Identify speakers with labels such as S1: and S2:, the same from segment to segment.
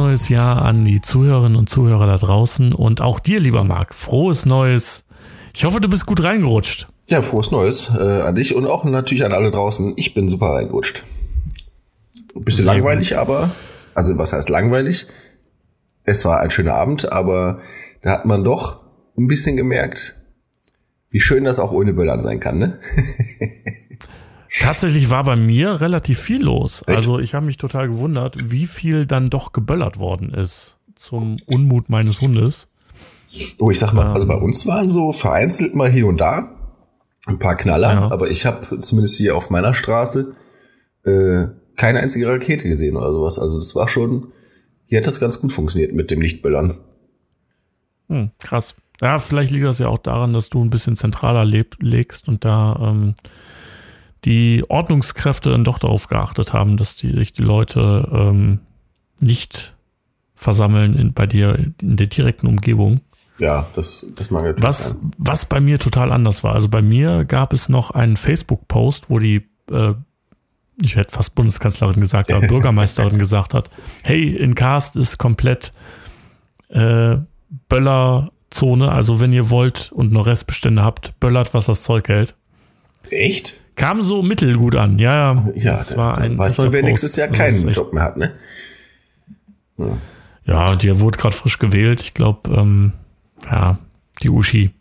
S1: neues Jahr an die Zuhörerinnen und Zuhörer da draußen und auch dir, lieber Marc. Frohes neues. Ich hoffe, du bist gut reingerutscht.
S2: Ja, frohes Neues äh, an dich und auch natürlich an alle draußen. Ich bin super reingerutscht. Ein bisschen Sehr langweilig, gut. aber, also was heißt langweilig? Es war ein schöner Abend, aber da hat man doch ein bisschen gemerkt, wie schön das auch ohne Böllern sein kann, ne?
S1: Tatsächlich war bei mir relativ viel los. Echt? Also ich habe mich total gewundert, wie viel dann doch geböllert worden ist zum Unmut meines Hundes.
S2: Oh, ich sag mal, also bei ähm. uns waren so vereinzelt mal hier und da ein paar Knaller, ja. aber ich habe zumindest hier auf meiner Straße äh, keine einzige Rakete gesehen oder sowas. Also das war schon, hier hat das ganz gut funktioniert mit dem Lichtböllern.
S1: Hm, krass. Ja, vielleicht liegt das ja auch daran, dass du ein bisschen zentraler legst und da ähm, die Ordnungskräfte dann doch darauf geachtet haben, dass die, sich die Leute ähm, nicht versammeln in, bei dir in der direkten Umgebung.
S2: Ja, das, das mag
S1: natürlich was, sein. was bei mir total anders war. Also bei mir gab es noch einen Facebook-Post, wo die, äh, ich hätte fast Bundeskanzlerin gesagt, aber Bürgermeisterin gesagt hat, hey, in Karst ist komplett äh, Böllerzone. Also wenn ihr wollt und noch Restbestände habt, böllert, was das Zeug hält.
S2: Echt?
S1: Kam so mittelgut an, ja.
S2: Ja, das war ein weiß man, wer nächstes Jahr keinen Job mehr hat, ne?
S1: Ja, ja die wurde gerade frisch gewählt. Ich glaube, ähm, ja, die Uschi.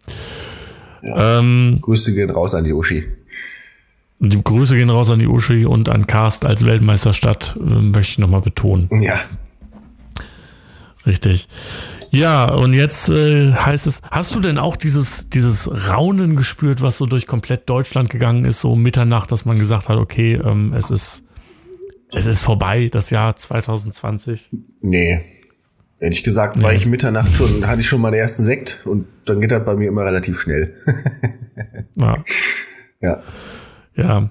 S2: Ja. Ähm, Grüße gehen raus an die Uschi.
S1: Die Grüße gehen raus an die Uschi und an Karst als Weltmeisterstadt, äh, möchte ich nochmal betonen.
S2: Ja.
S1: Richtig. Ja, und jetzt äh, heißt es, hast du denn auch dieses, dieses Raunen gespürt, was so durch komplett Deutschland gegangen ist, so um Mitternacht, dass man gesagt hat, okay, ähm, es ist, es ist vorbei, das Jahr 2020?
S2: Nee, Ehrlich gesagt nee. war ich Mitternacht schon, hatte ich schon meinen ersten Sekt und dann geht das bei mir immer relativ schnell.
S1: ja.
S2: Ja.
S1: Ja.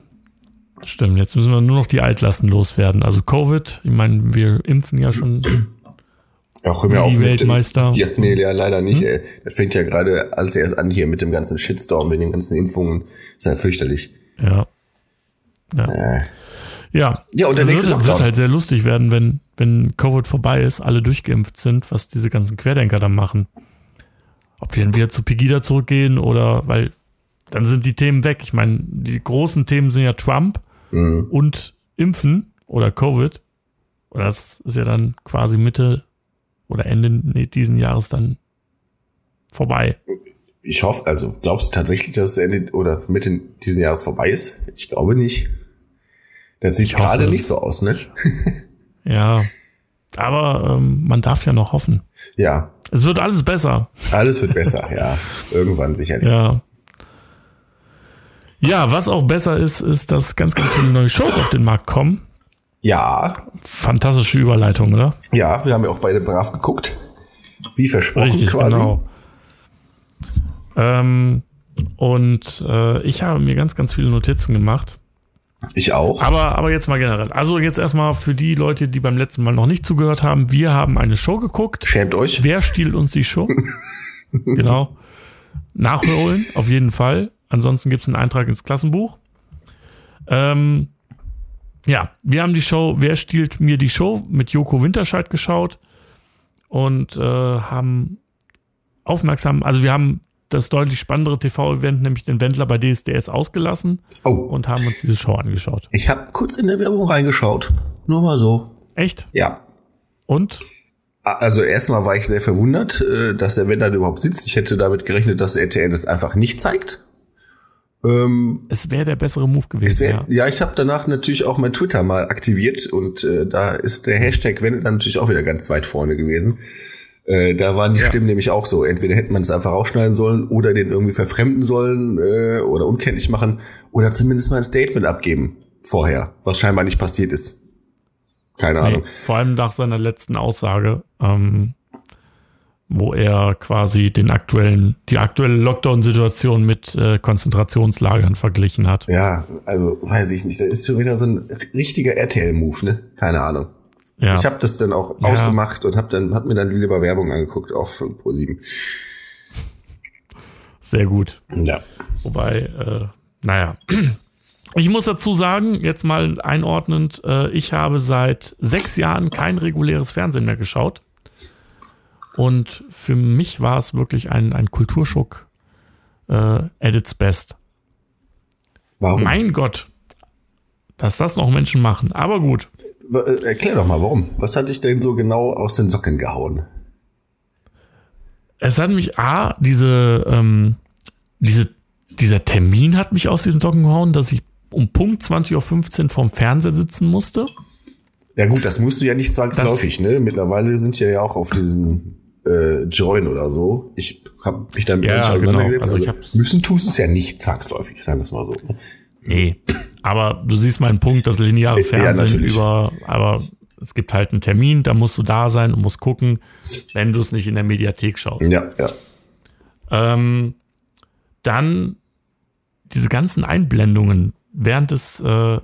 S1: Stimmt. Jetzt müssen wir nur noch die Altlasten loswerden. Also Covid, ich meine, wir impfen ja schon.
S2: Auch hör mir
S1: auf Weltmeister.
S2: Dem, ja, nee, ja, leider nicht. Hm? Ey. Das fängt ja gerade alles erst an hier mit dem ganzen Shitstorm, mit den ganzen Impfungen. ist ja fürchterlich.
S1: Ja. Ja. Äh. Ja,
S2: ja und der
S1: also
S2: nächste
S1: wird, wird halt sehr lustig werden, wenn, wenn Covid vorbei ist, alle durchgeimpft sind, was diese ganzen Querdenker dann machen. Ob die dann wieder zu Pegida zurückgehen oder, weil dann sind die Themen weg. Ich meine, die großen Themen sind ja Trump mhm. und Impfen oder Covid. Und das ist ja dann quasi Mitte oder Ende diesen Jahres dann vorbei.
S2: Ich hoffe, also glaubst du tatsächlich, dass es Ende oder Mitte diesen Jahres vorbei ist? Ich glaube nicht. Das sieht gerade nicht so aus, ne?
S1: ja. Aber ähm, man darf ja noch hoffen.
S2: Ja.
S1: Es wird alles besser.
S2: Alles wird besser, ja. Irgendwann sicherlich.
S1: Ja. Ja, was auch besser ist, ist, dass ganz, ganz viele neue Shows auf den Markt kommen.
S2: Ja.
S1: Fantastische Überleitung, oder?
S2: Ja, wir haben ja auch beide brav geguckt. Wie versprochen Richtig, quasi. Genau.
S1: Ähm, und äh, ich habe mir ganz, ganz viele Notizen gemacht.
S2: Ich auch.
S1: Aber, aber jetzt mal generell. Also jetzt erstmal für die Leute, die beim letzten Mal noch nicht zugehört haben. Wir haben eine Show geguckt.
S2: Schämt euch.
S1: Wer stiehlt uns die Show? genau. Nachholen, auf jeden Fall. Ansonsten gibt es einen Eintrag ins Klassenbuch. Ähm, ja, wir haben die Show Wer stiehlt mir die Show mit Joko Winterscheid geschaut und äh, haben aufmerksam, also wir haben das deutlich spannendere TV-Event, nämlich den Wendler bei DSDS, ausgelassen oh. und haben uns diese Show angeschaut.
S2: Ich habe kurz in der Werbung reingeschaut. Nur mal so.
S1: Echt?
S2: Ja.
S1: Und?
S2: Also erstmal war ich sehr verwundert, äh, dass der Wendler überhaupt sitzt. Ich hätte damit gerechnet, dass RTL das einfach nicht zeigt.
S1: Ähm, es wäre der bessere Move gewesen.
S2: Wär, ja. ja, ich habe danach natürlich auch mein Twitter mal aktiviert und äh, da ist der Hashtag Wendler natürlich auch wieder ganz weit vorne gewesen. Äh, da waren die ja. Stimmen nämlich auch so. Entweder hätte man es einfach rausschneiden sollen oder den irgendwie verfremden sollen äh, oder unkenntlich machen oder zumindest mal ein Statement abgeben vorher, was scheinbar nicht passiert ist. Keine nee, Ahnung.
S1: Vor allem nach seiner letzten Aussage. Ähm, wo er quasi den aktuellen, die aktuelle Lockdown-Situation mit äh, Konzentrationslagern verglichen hat.
S2: Ja, also weiß ich nicht. Das ist schon wieder so ein richtiger RTL-Move, ne? Keine Ahnung. Ja. Ich habe das dann auch ja. ausgemacht und hab dann hab mir dann lieber Werbung angeguckt auf Pro7.
S1: Sehr gut.
S2: Ja.
S1: Wobei, äh, naja. Ich muss dazu sagen, jetzt mal einordnend, äh, ich habe seit sechs Jahren kein reguläres Fernsehen mehr geschaut. Und für mich war es wirklich ein, ein Kulturschock äh, at its best.
S2: Warum?
S1: Mein Gott, dass das noch Menschen machen. Aber gut.
S2: Äh, erklär doch mal, warum. Was hat dich denn so genau aus den Socken gehauen?
S1: Es hat mich, A, diese, ähm, diese, dieser Termin hat mich aus den Socken gehauen, dass ich um Punkt 20.15 Uhr vorm Fernseher sitzen musste.
S2: Ja gut, das musst du ja nicht zwangsläufig, das, ne? Mittlerweile sind ja ja auch auf diesen äh, Join oder so. Ich habe mich damit
S1: ja, nicht auseinandergesetzt. Genau. Also,
S2: also müssen tust es ja nicht zwangsläufig, sagen wir es mal so. Ne?
S1: Nee, aber du siehst meinen Punkt, das lineare Fernsehen ja, über, aber es gibt halt einen Termin, da musst du da sein und musst gucken, wenn du es nicht in der Mediathek schaust.
S2: Ja, ja.
S1: Ähm, dann diese ganzen Einblendungen während des, äh,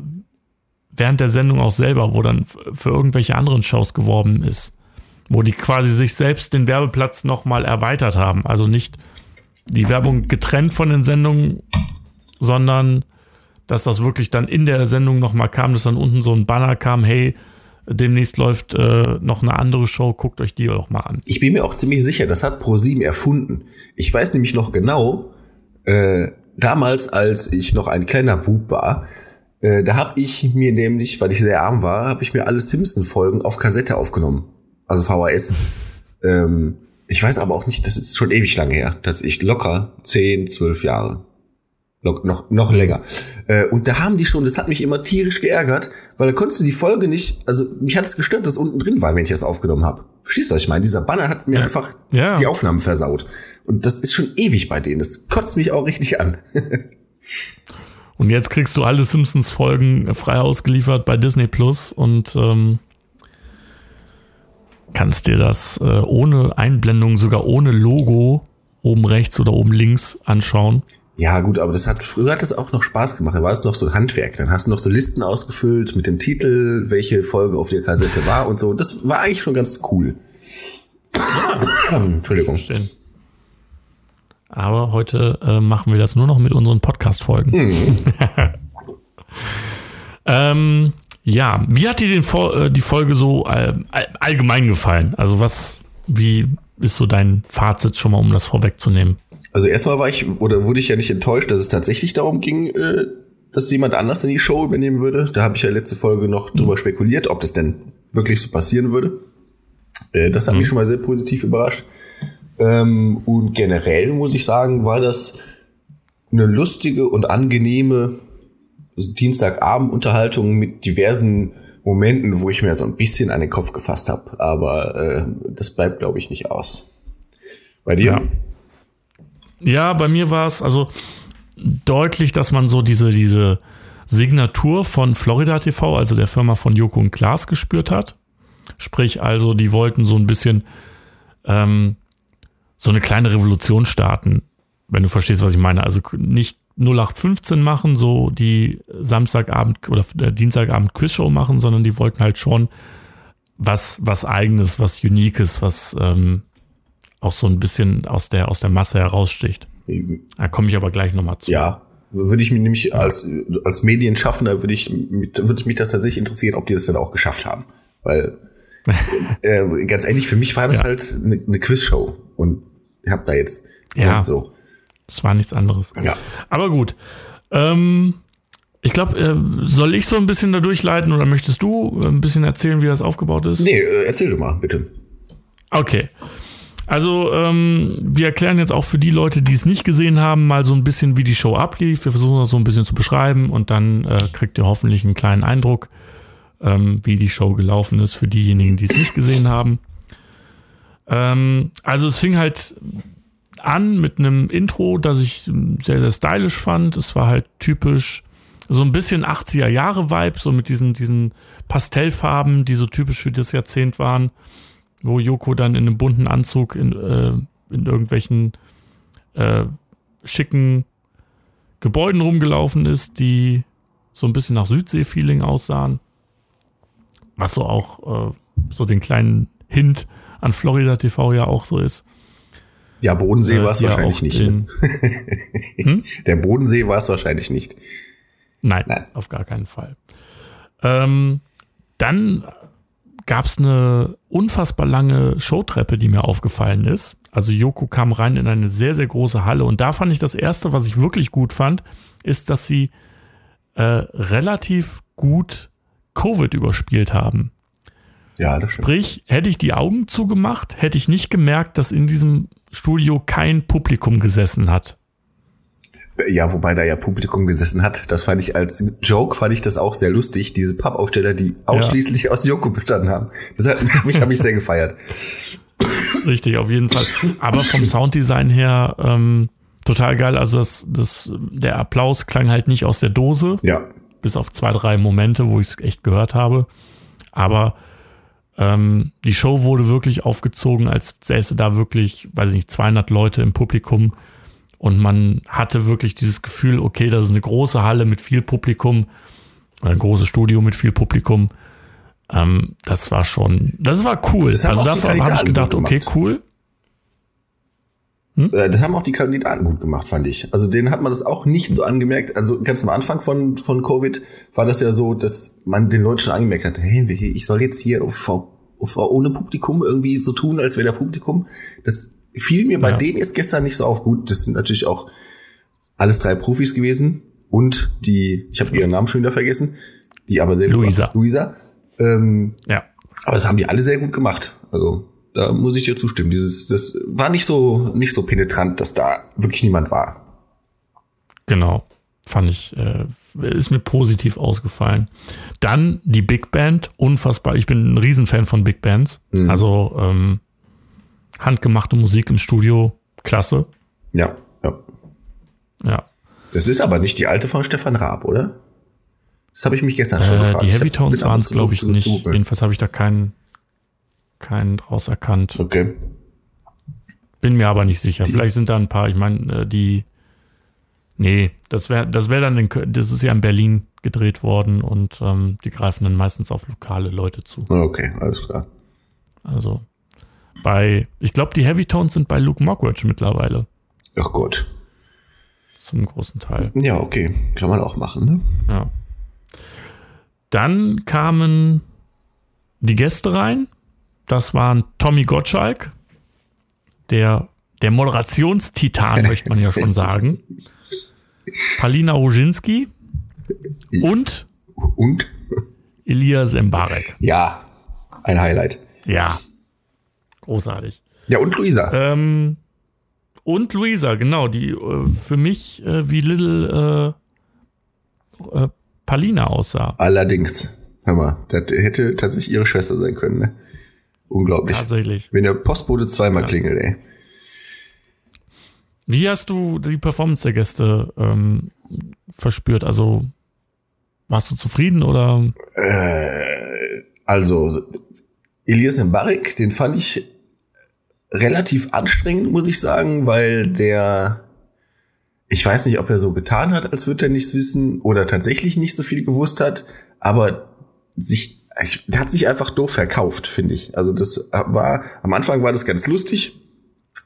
S1: während der Sendung auch selber, wo dann für irgendwelche anderen Shows geworben ist wo die quasi sich selbst den Werbeplatz nochmal erweitert haben. Also nicht die Werbung getrennt von den Sendungen, sondern dass das wirklich dann in der Sendung nochmal kam, dass dann unten so ein Banner kam, hey, demnächst läuft äh, noch eine andere Show, guckt euch die auch mal an.
S2: Ich bin mir auch ziemlich sicher, das hat ProSieben erfunden. Ich weiß nämlich noch genau, äh, damals, als ich noch ein kleiner Bub war, äh, da habe ich mir nämlich, weil ich sehr arm war, habe ich mir alle Simpson-Folgen auf Kassette aufgenommen also VHS. ähm, ich weiß aber auch nicht, das ist schon ewig lange her. Das ist locker 10, 12 Jahre. Noch, noch länger. Äh, und da haben die schon, das hat mich immer tierisch geärgert, weil da konntest du die Folge nicht, also mich hat es gestört, dass unten drin war, wenn ich das aufgenommen habe. Verstehst du, was ich meine? Dieser Banner hat mir ja. einfach ja. die Aufnahmen versaut. Und das ist schon ewig bei denen. Das kotzt mich auch richtig an.
S1: und jetzt kriegst du alle Simpsons-Folgen frei ausgeliefert bei Disney Plus und ähm, kannst dir das äh, ohne Einblendung, sogar ohne Logo oben rechts oder oben links anschauen.
S2: Ja, gut, aber das hat früher hat das auch noch Spaß gemacht. Da war es noch so Handwerk. Dann hast du noch so Listen ausgefüllt mit dem Titel, welche Folge auf der Kassette war und so. Das war eigentlich schon ganz cool. Entschuldigung.
S1: Verstehen. Aber heute äh, machen wir das nur noch mit unseren Podcast-Folgen. Mhm. ähm, ja, wie hat dir den, äh, die Folge so äh, allgemein gefallen? Also was, wie ist so dein Fazit schon mal, um das vorwegzunehmen?
S2: Also erstmal war ich, oder wurde ich ja nicht enttäuscht, dass es tatsächlich darum ging, äh, dass jemand anders in die Show übernehmen würde. Da habe ich ja letzte Folge noch mhm. drüber spekuliert, ob das denn wirklich so passieren würde. Das hat mhm. mich schon mal sehr positiv überrascht. Ähm, und generell muss ich sagen, war das eine lustige und angenehme Dienstagabend-Unterhaltung mit diversen Momenten, wo ich mir so ein bisschen an den Kopf gefasst habe. Aber äh, das bleibt, glaube ich, nicht aus. Bei dir?
S1: Ja, ja bei mir war es also deutlich, dass man so diese, diese Signatur von Florida TV, also der Firma von Joko und Klaas, gespürt hat. Sprich, also, die wollten so ein bisschen ähm, so eine kleine Revolution starten, wenn du verstehst, was ich meine. Also nicht 0815 machen, so die Samstagabend oder äh, Dienstagabend Quizshow machen, sondern die wollten halt schon was, was eigenes, was Uniques, was ähm, auch so ein bisschen aus der, aus der Masse heraussticht. Da komme ich aber gleich nochmal zu.
S2: Ja, würde ich mich nämlich ja. als, als Medienschaffender würde ich, würde ich mich das tatsächlich interessieren, ob die das dann auch geschafft haben. Weil, äh, ganz ehrlich, für mich war das ja. halt eine, eine Quizshow und ich habe da jetzt
S1: ja. so das war nichts anderes.
S2: Ja.
S1: Aber gut. Ähm, ich glaube, äh, soll ich so ein bisschen da durchleiten oder möchtest du ein bisschen erzählen, wie das aufgebaut ist?
S2: Nee, äh, erzähl du mal, bitte.
S1: Okay. Also, ähm, wir erklären jetzt auch für die Leute, die es nicht gesehen haben, mal so ein bisschen, wie die Show ablief. Wir versuchen das so ein bisschen zu beschreiben und dann äh, kriegt ihr hoffentlich einen kleinen Eindruck, ähm, wie die Show gelaufen ist für diejenigen, die es nicht gesehen haben. Ähm, also, es fing halt an mit einem Intro, das ich sehr, sehr stylisch fand. Es war halt typisch so ein bisschen 80er Jahre Vibe, so mit diesen, diesen Pastellfarben, die so typisch für das Jahrzehnt waren. wo Joko dann in einem bunten Anzug in, äh, in irgendwelchen äh, schicken Gebäuden rumgelaufen ist, die so ein bisschen nach Südsee-Feeling aussahen. Was so auch äh, so den kleinen Hint an Florida TV ja auch so ist.
S2: Ja, Bodensee äh, war es wahrscheinlich nicht. Ne? hm? Der Bodensee war es wahrscheinlich nicht.
S1: Nein, Nein, auf gar keinen Fall. Ähm, dann gab es eine unfassbar lange Showtreppe, die mir aufgefallen ist. Also Joko kam rein in eine sehr, sehr große Halle und da fand ich das Erste, was ich wirklich gut fand, ist, dass sie äh, relativ gut Covid überspielt haben.
S2: Ja, das stimmt.
S1: Sprich, hätte ich die Augen zugemacht, hätte ich nicht gemerkt, dass in diesem Studio kein Publikum gesessen hat.
S2: Ja, wobei da ja Publikum gesessen hat. Das fand ich als Joke, fand ich das auch sehr lustig. Diese Pappaufsteller, die ausschließlich ja. aus Joko bestanden haben. Das hat mich, habe ich sehr gefeiert.
S1: Richtig, auf jeden Fall. Aber vom Sounddesign her ähm, total geil. Also das, das, der Applaus klang halt nicht aus der Dose.
S2: Ja.
S1: Bis auf zwei, drei Momente, wo ich es echt gehört habe. Aber ähm, die Show wurde wirklich aufgezogen, als säße da wirklich, weiß ich nicht, 200 Leute im Publikum. Und man hatte wirklich dieses Gefühl, okay, das ist eine große Halle mit viel Publikum, ein großes Studio mit viel Publikum. Ähm, das war schon, das war cool.
S2: Das also dafür habe ich gedacht, okay,
S1: cool.
S2: Hm? Äh, das haben auch die Kandidaten gut gemacht, fand ich. Also denen hat man das auch nicht so angemerkt. Also ganz am Anfang von, von Covid war das ja so, dass man den Leuten schon angemerkt hat, hey, ich soll jetzt hier vor, vor ohne Publikum irgendwie so tun, als wäre der Publikum. Das fiel mir bei ja. denen jetzt gestern nicht so auf. Gut, das sind natürlich auch alles drei Profis gewesen und die, ich habe ihren Namen schon wieder vergessen, die aber sehr
S1: Luisa.
S2: Luisa. Ähm,
S1: ja.
S2: Aber das haben die alle sehr gut gemacht. Also da muss ich dir zustimmen. Dieses, das war nicht so, nicht so penetrant, dass da wirklich niemand war.
S1: Genau. Fand ich, äh, ist mir positiv ausgefallen. Dann die Big Band, unfassbar. Ich bin ein Riesenfan von Big Bands. Mhm. Also ähm, handgemachte Musik im Studio, klasse.
S2: Ja, ja.
S1: Ja.
S2: Das ist aber nicht die alte von Stefan Raab, oder? Das habe ich mich gestern schon äh, gefragt.
S1: Die Heavy Tones waren es, glaube ich, nicht. Jedenfalls habe ich da keinen keinen draus erkannt.
S2: Okay.
S1: Bin mir aber nicht sicher. Die, Vielleicht sind da ein paar, ich meine, äh, die. Nee, das wäre das wär dann, in, das ist ja in Berlin gedreht worden und ähm, die greifen dann meistens auf lokale Leute zu.
S2: Okay, alles klar.
S1: Also bei, ich glaube, die Heavy Tones sind bei Luke Mockridge mittlerweile.
S2: Ach Gott.
S1: Zum großen Teil.
S2: Ja, okay. Kann man auch machen, ne?
S1: Ja. Dann kamen die Gäste rein. Das waren Tommy Gottschalk, der, der Moderationstitan, möchte man ja schon sagen. Palina Roginski und,
S2: und
S1: Elias Mbarek.
S2: Ja, ein Highlight.
S1: Ja, großartig.
S2: Ja, und Luisa.
S1: Ähm, und Luisa, genau, die äh, für mich äh, wie Little äh, äh, Palina aussah.
S2: Allerdings, hör mal, das hätte tatsächlich ihre Schwester sein können, ne? Unglaublich.
S1: Tatsächlich.
S2: Wenn der Postbote zweimal ja. klingelt, ey.
S1: Wie hast du die Performance der Gäste ähm, verspürt? Also warst du zufrieden oder?
S2: Äh, also Elias Mbarek, den fand ich relativ anstrengend, muss ich sagen, weil der, ich weiß nicht, ob er so getan hat, als würde er nichts wissen oder tatsächlich nicht so viel gewusst hat, aber sich ich, der hat sich einfach doof verkauft, finde ich. Also das war, am Anfang war das ganz lustig.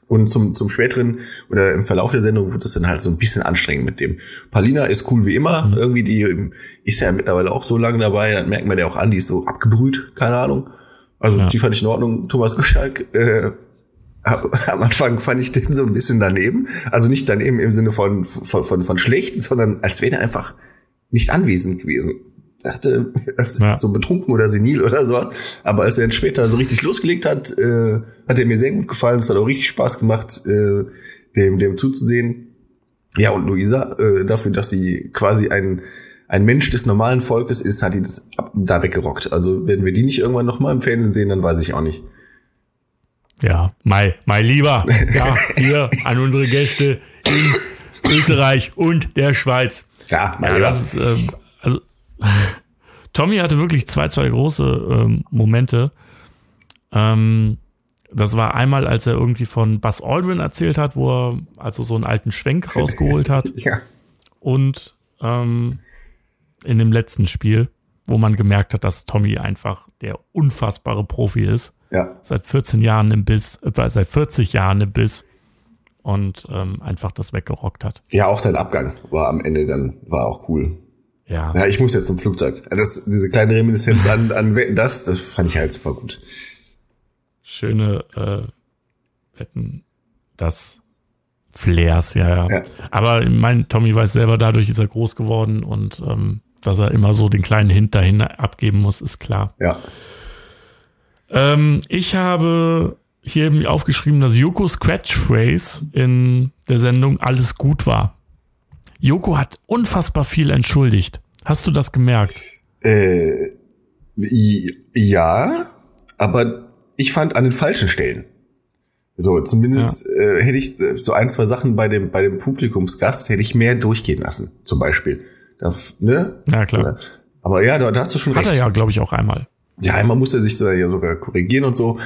S2: Und zum, zum späteren oder im Verlauf der Sendung wird es dann halt so ein bisschen anstrengend mit dem. Palina ist cool wie immer. Mhm. Irgendwie, die ist ja mittlerweile auch so lange dabei, dann merkt man ja auch an, die ist so abgebrüht, keine Ahnung. Also ja. die fand ich in Ordnung. Thomas Goschalk, äh, am Anfang fand ich den so ein bisschen daneben. Also nicht daneben im Sinne von, von, von, von schlecht, sondern als wäre er einfach nicht anwesend gewesen dachte, ja. so betrunken oder senil oder so. Aber als er dann später so richtig losgelegt hat, äh, hat er mir sehr gut gefallen. Es hat auch richtig Spaß gemacht, äh, dem, dem zuzusehen. Ja, und Luisa, äh, dafür, dass sie quasi ein, ein Mensch des normalen Volkes ist, hat die das ab, da weggerockt. Also, wenn wir die nicht irgendwann noch mal im Fernsehen sehen, dann weiß ich auch nicht.
S1: Ja, mein, mein Lieber, ja, hier an unsere Gäste in Österreich und der Schweiz.
S2: Ja, mein ja, Lieber.
S1: Ist, äh, also Tommy hatte wirklich zwei, zwei große ähm, Momente. Ähm, Das war einmal, als er irgendwie von Buzz Aldrin erzählt hat, wo er also so einen alten Schwenk rausgeholt hat.
S2: ja.
S1: Und ähm, in dem letzten Spiel, wo man gemerkt hat, dass Tommy einfach der unfassbare Profi ist.
S2: Ja.
S1: Seit 14 Jahren im Biss, äh, seit 40 Jahren im Biss und ähm, einfach das weggerockt hat.
S2: Ja, auch sein Abgang war am Ende dann, war auch cool.
S1: Ja.
S2: Ja, ich muss jetzt zum Flugzeug. Das, diese kleine Reminiszenz an, an Wetten, das, das fand ich halt super gut.
S1: Schöne äh, Wetten, das Flairs, ja, ja.
S2: Ja.
S1: Aber mein Tommy weiß selber, dadurch ist er groß geworden und ähm, dass er immer so den kleinen Hint dahin abgeben muss, ist klar.
S2: Ja.
S1: Ähm, ich habe hier mir aufgeschrieben, dass Yokos Catchphrase in der Sendung alles gut war. Yoko hat unfassbar viel entschuldigt. Hast du das gemerkt?
S2: Äh, ja, aber ich fand an den falschen Stellen. So, zumindest äh, hätte ich äh, so ein, zwei Sachen bei dem, bei dem Publikumsgast hätte ich mehr durchgehen lassen, zum Beispiel. Da, ne?
S1: Ja, klar.
S2: Aber ja, da, da hast du schon
S1: Hat
S2: recht.
S1: er ja, glaube ich, auch einmal.
S2: Ja, einmal muss er sich da ja sogar korrigieren und so.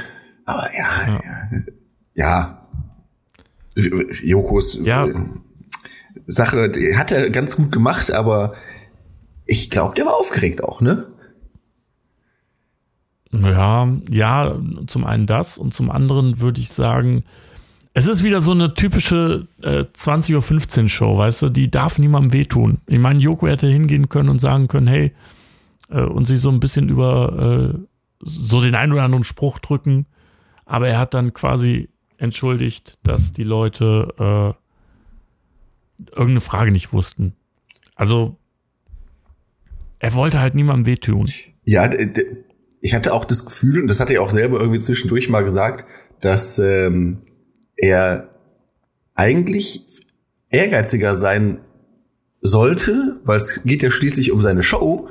S2: Aber ja, ja. ja. Jokos
S1: Ja.
S2: Sache, die hat er ganz gut gemacht, aber ich glaube, der war aufgeregt auch, ne?
S1: Ja, ja, zum einen das und zum anderen würde ich sagen, es ist wieder so eine typische äh, 20.15 Uhr Show, weißt du, die darf niemandem wehtun. Ich meine, Joko hätte hingehen können und sagen können, hey, äh, und sich so ein bisschen über äh, so den einen oder anderen Spruch drücken, aber er hat dann quasi entschuldigt, dass die Leute äh, irgendeine Frage nicht wussten. Also, er wollte halt niemandem wehtun.
S2: Ja, ich hatte auch das Gefühl, und das hat er auch selber irgendwie zwischendurch mal gesagt, dass ähm, er eigentlich ehrgeiziger sein sollte, weil es geht ja schließlich um seine Show.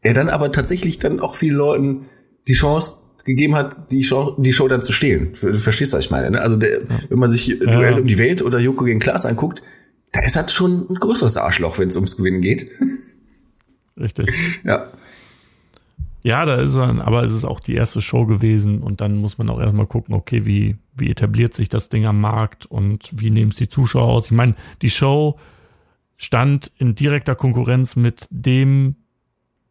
S2: Er dann aber tatsächlich dann auch vielen Leuten die Chance gegeben hat, die Show, die Show dann zu stehlen. Du verstehst, was ich meine. Ne? Also der, wenn man sich Duell um die Welt oder Joko gegen Klaas anguckt, da ist halt schon ein größeres Arschloch, wenn es ums Gewinnen geht.
S1: Richtig.
S2: ja.
S1: Ja, da ist er, aber es ist auch die erste Show gewesen und dann muss man auch erstmal gucken, okay, wie, wie etabliert sich das Ding am Markt und wie nehmen es die Zuschauer aus. Ich meine, die Show stand in direkter Konkurrenz mit dem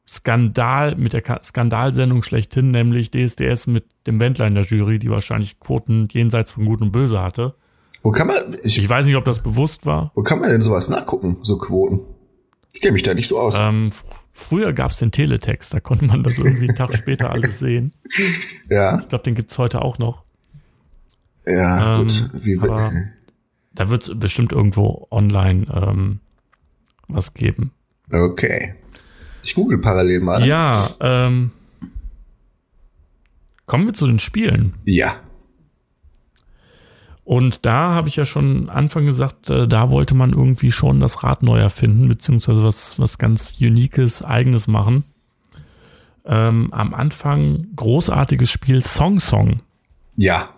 S1: Skandal, mit der Ka- Skandalsendung schlechthin, nämlich DSDS mit dem Wendler in der Jury, die wahrscheinlich Quoten jenseits von Gut und Böse hatte.
S2: Wo kann man, ich,
S1: Ich weiß nicht, ob das bewusst war.
S2: wo kann man denn sowas nachgucken, so Quoten? Ich kenne mich da nicht so aus.
S1: Ähm, fr früher gab es den Teletext, da konnte man das irgendwie einen Tag später alles sehen.
S2: ja,
S1: Ich glaube, den gibt es heute auch noch.
S2: ja,
S1: Ähm,
S2: gut. Wie,
S1: aber- Da wird es bestimmt irgendwo online ähm, was geben.
S2: okay. Ich google parallel mal.
S1: Ja, ähm, kommen wir zu den Spielen.
S2: Ja.
S1: Und da habe ich ja schon Anfang gesagt, äh, da wollte man irgendwie schon das Rad neu erfinden, beziehungsweise was, was ganz Uniques, Eigenes machen. Ähm, am Anfang großartiges Spiel Song Song.
S2: Ja.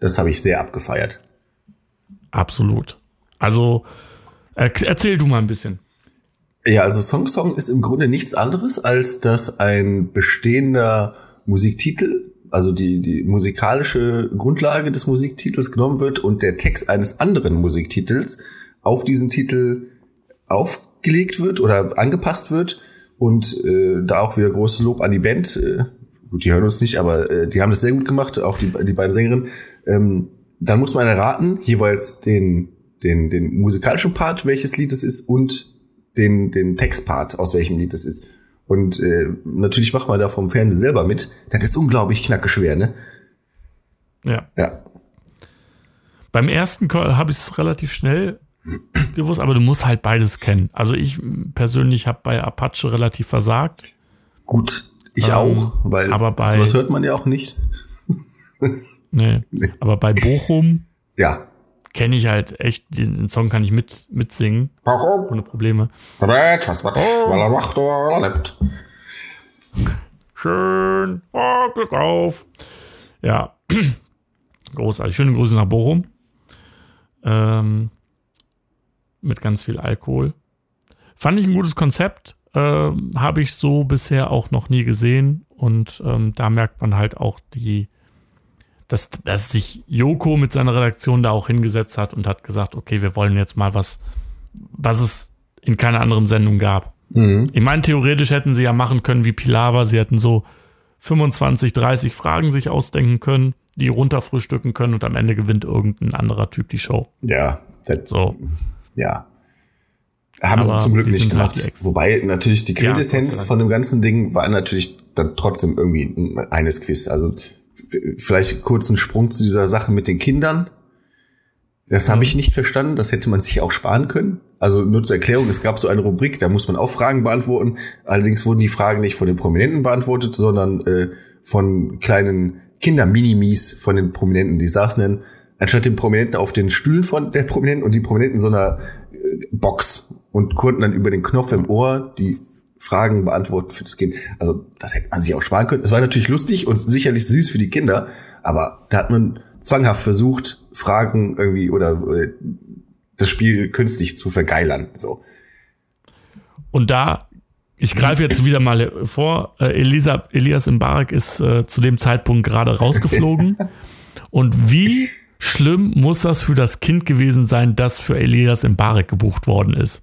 S2: Das habe ich sehr abgefeiert.
S1: Absolut. Also, er, erzähl du mal ein bisschen.
S2: Ja, also Song Song ist im Grunde nichts anderes, als dass ein bestehender Musiktitel, also die, die musikalische Grundlage des Musiktitels genommen wird und der Text eines anderen Musiktitels auf diesen Titel aufgelegt wird oder angepasst wird. Und äh, da auch wieder großes Lob an die Band. Äh, gut, die hören uns nicht, aber äh, die haben das sehr gut gemacht, auch die, die beiden Sängerinnen. Ähm, dann muss man erraten, jeweils den, den, den musikalischen Part, welches Lied es ist, und den, den Textpart, aus welchem Lied es ist. Und äh, natürlich macht man da vom Fernsehen selber mit. Das ist unglaublich knacke schwer, ne?
S1: Ja.
S2: Ja.
S1: Beim ersten habe ich es relativ schnell gewusst, aber du musst halt beides kennen. Also ich persönlich habe bei Apache relativ versagt.
S2: Gut, ich
S1: Ähm,
S2: auch, weil
S1: aber bei-
S2: sowas hört man ja auch nicht.
S1: Nee. Aber bei Bochum
S2: Ja.
S1: Kenne ich halt echt, den Song kann ich mit, mitsingen,
S2: Warum?
S1: ohne Probleme. Schön, oh, Glück auf. Ja, großartig. Schöne Grüße nach Bochum. Ähm, mit ganz viel Alkohol. Fand ich ein gutes Konzept. Ähm, Habe ich so bisher auch noch nie gesehen. Und ähm, da merkt man halt auch die, dass, dass sich Joko mit seiner Redaktion da auch hingesetzt hat und hat gesagt, okay, wir wollen jetzt mal was, was es in keiner anderen Sendung gab. Mhm. Ich meine, theoretisch hätten sie ja machen können wie Pilava, sie hätten so 25, 30 Fragen sich ausdenken können, die runterfrühstücken können und am Ende gewinnt irgendein anderer Typ die Show.
S2: Ja,
S1: das, so.
S2: Ja. Haben Aber sie zum Glück nicht halt gemacht. Halt Wobei natürlich die Quintessenz ja, von dem ganzen Ding war natürlich dann trotzdem irgendwie eines Quiz. Also vielleicht kurz einen Sprung zu dieser Sache mit den Kindern. Das habe ich nicht verstanden. Das hätte man sich auch sparen können. Also nur zur Erklärung, es gab so eine Rubrik, da muss man auch Fragen beantworten. Allerdings wurden die Fragen nicht von den Prominenten beantwortet, sondern äh, von kleinen Kinderminimis von den Prominenten. Die saßen dann anstatt den Prominenten auf den Stühlen von der Prominenten und die Prominenten in so einer äh, Box und konnten dann über den Knopf im Ohr die Fragen beantworten für das Kind. Also das hätte man sich auch sparen können. Es war natürlich lustig und sicherlich süß für die Kinder, aber da hat man zwanghaft versucht, Fragen irgendwie oder, oder das Spiel künstlich zu vergeilern. So.
S1: Und da, ich greife jetzt wieder mal vor, äh, Elisa, Elias Mbarek ist äh, zu dem Zeitpunkt gerade rausgeflogen. Und wie schlimm muss das für das Kind gewesen sein, das für Elias Mbarek gebucht worden ist?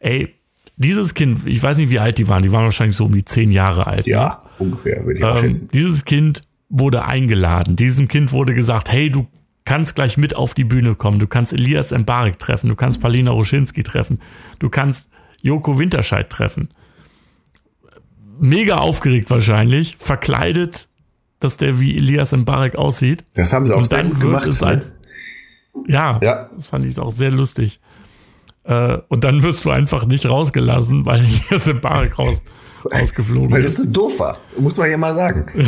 S1: Ey, dieses Kind, ich weiß nicht, wie alt die waren, die waren wahrscheinlich so um die zehn Jahre alt.
S2: Ja, ne? ungefähr, würde ich auch ähm, schätzen.
S1: Dieses Kind wurde eingeladen. Diesem Kind wurde gesagt, hey, du kannst gleich mit auf die Bühne kommen. Du kannst Elias Mbarek treffen. Du kannst Palina Roschinski treffen. Du kannst Joko Winterscheid treffen. Mega aufgeregt wahrscheinlich, verkleidet, dass der wie Elias Mbarek aussieht.
S2: Das haben sie auch Und sehr gut gemacht. Ne?
S1: Ein, ja, ja, das fand ich auch sehr lustig. Äh, und dann wirst du einfach nicht rausgelassen, weil Elias Mbarek raus, rausgeflogen ist.
S2: Weil das so doof war, muss man ja mal sagen.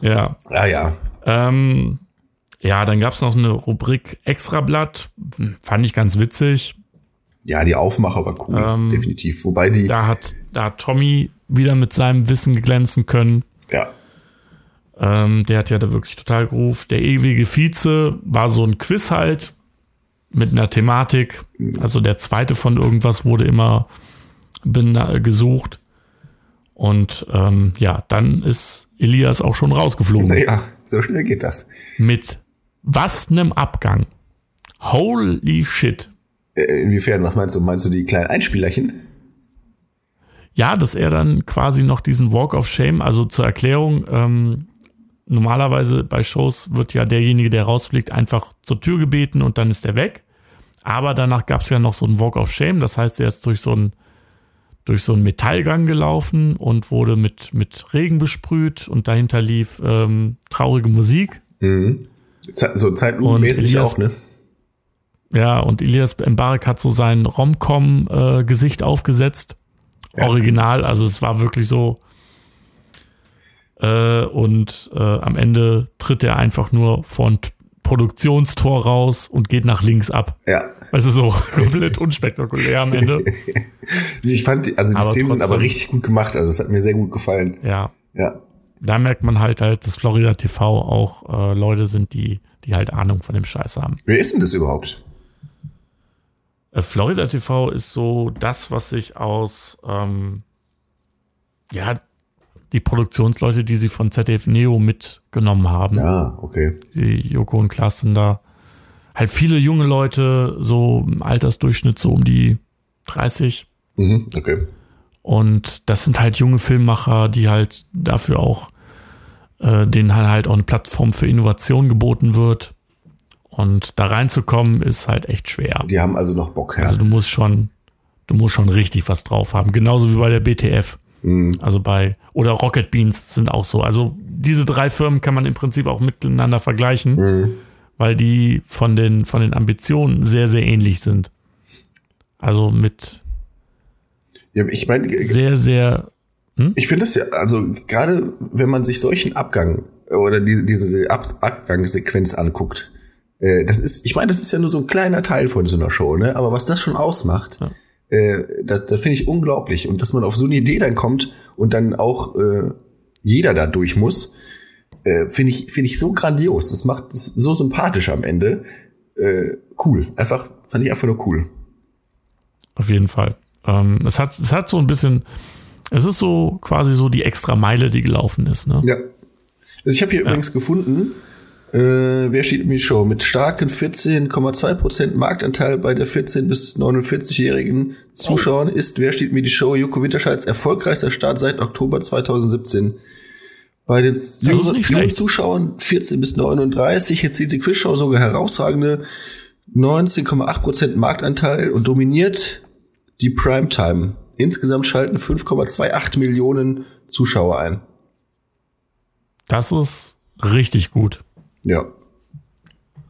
S1: ja.
S2: Ja, ja.
S1: Ähm, ja, dann gab es noch eine Rubrik Extrablatt. Fand ich ganz witzig.
S2: Ja, die Aufmacher war cool, ähm, definitiv. Wobei die.
S1: Da hat, da hat Tommy wieder mit seinem Wissen glänzen können.
S2: Ja.
S1: Ähm, der hat ja da wirklich total gerufen. Der ewige Vize war so ein Quiz halt mit einer Thematik. Also der zweite von irgendwas wurde immer gesucht. Und ähm, ja, dann ist Elias auch schon rausgeflogen.
S2: Naja, so schnell geht das.
S1: Mit was einem Abgang. Holy shit.
S2: Äh, inwiefern, was meinst du? Meinst du die kleinen Einspielerchen?
S1: Ja, dass er dann quasi noch diesen Walk of Shame, also zur Erklärung, ähm, normalerweise bei Shows wird ja derjenige, der rausfliegt, einfach zur Tür gebeten und dann ist er weg. Aber danach gab es ja noch so einen Walk of Shame, das heißt, er ist durch so einen durch so einen Metallgang gelaufen und wurde mit, mit Regen besprüht und dahinter lief ähm, traurige Musik.
S2: Mhm. So zeitlupenmäßig auch, ne?
S1: Ja, und Elias Mbarek hat so sein Romcom-Gesicht äh, aufgesetzt. Ja. Original, also es war wirklich so. Äh, und äh, am Ende tritt er einfach nur von Produktionstor raus und geht nach links ab.
S2: Ja.
S1: Also so komplett unspektakulär am Ende.
S2: Ich fand, also die aber Szenen sind aber richtig gut gemacht. Also es hat mir sehr gut gefallen.
S1: Ja.
S2: Ja.
S1: Da merkt man halt halt, dass Florida TV auch äh, Leute sind, die, die halt Ahnung von dem Scheiß haben.
S2: Wer ist denn das überhaupt?
S1: Äh, Florida TV ist so das, was sich aus ähm, ja, die Produktionsleute, die sie von ZDF Neo mitgenommen haben.
S2: Ah, okay.
S1: Die Joko und Klaas sind da. Halt viele junge Leute, so im Altersdurchschnitt so um die 30.
S2: Mhm, okay.
S1: Und das sind halt junge Filmmacher, die halt dafür auch, äh, denen halt, halt auch eine Plattform für Innovation geboten wird. Und da reinzukommen ist halt echt schwer.
S2: Die haben also noch Bock,
S1: ja. Also du musst schon, du musst schon richtig was drauf haben. Genauso wie bei der BTF. Mhm. Also bei, oder Rocket Beans sind auch so. Also diese drei Firmen kann man im Prinzip auch miteinander vergleichen, mhm. weil die von den, von den Ambitionen sehr, sehr ähnlich sind. Also mit
S2: ja, ich meine,
S1: sehr, sehr.
S2: Hm? Ich finde es ja, also gerade wenn man sich solchen Abgang oder diese, diese Abgangssequenz anguckt, äh, das ist, ich meine, das ist ja nur so ein kleiner Teil von so einer Show, ne? Aber was das schon ausmacht, ja. Äh, das, das finde ich unglaublich. Und dass man auf so eine Idee dann kommt und dann auch äh, jeder da durch muss, äh, finde ich, finde ich so grandios. Das macht es so sympathisch am Ende. Äh, cool. Einfach, fand ich einfach nur cool.
S1: Auf jeden Fall. Ähm, es, hat, es hat so ein bisschen, es ist so quasi so die extra Meile, die gelaufen ist. Ne?
S2: Ja. Also ich habe hier ja. übrigens gefunden, äh, wer steht in die Show? Mit starken 14,2% Marktanteil bei der 14- bis 49-jährigen Zuschauern oh. ist Wer steht mir die Show Joko Winterscheids erfolgreichster Start seit Oktober 2017. Bei den jungen Zuschauern 14 bis 39 jetzt sieht die Quizshow sogar herausragende 19,8% Marktanteil und dominiert die Primetime. Insgesamt schalten 5,28 Millionen Zuschauer ein.
S1: Das ist richtig gut.
S2: Ja.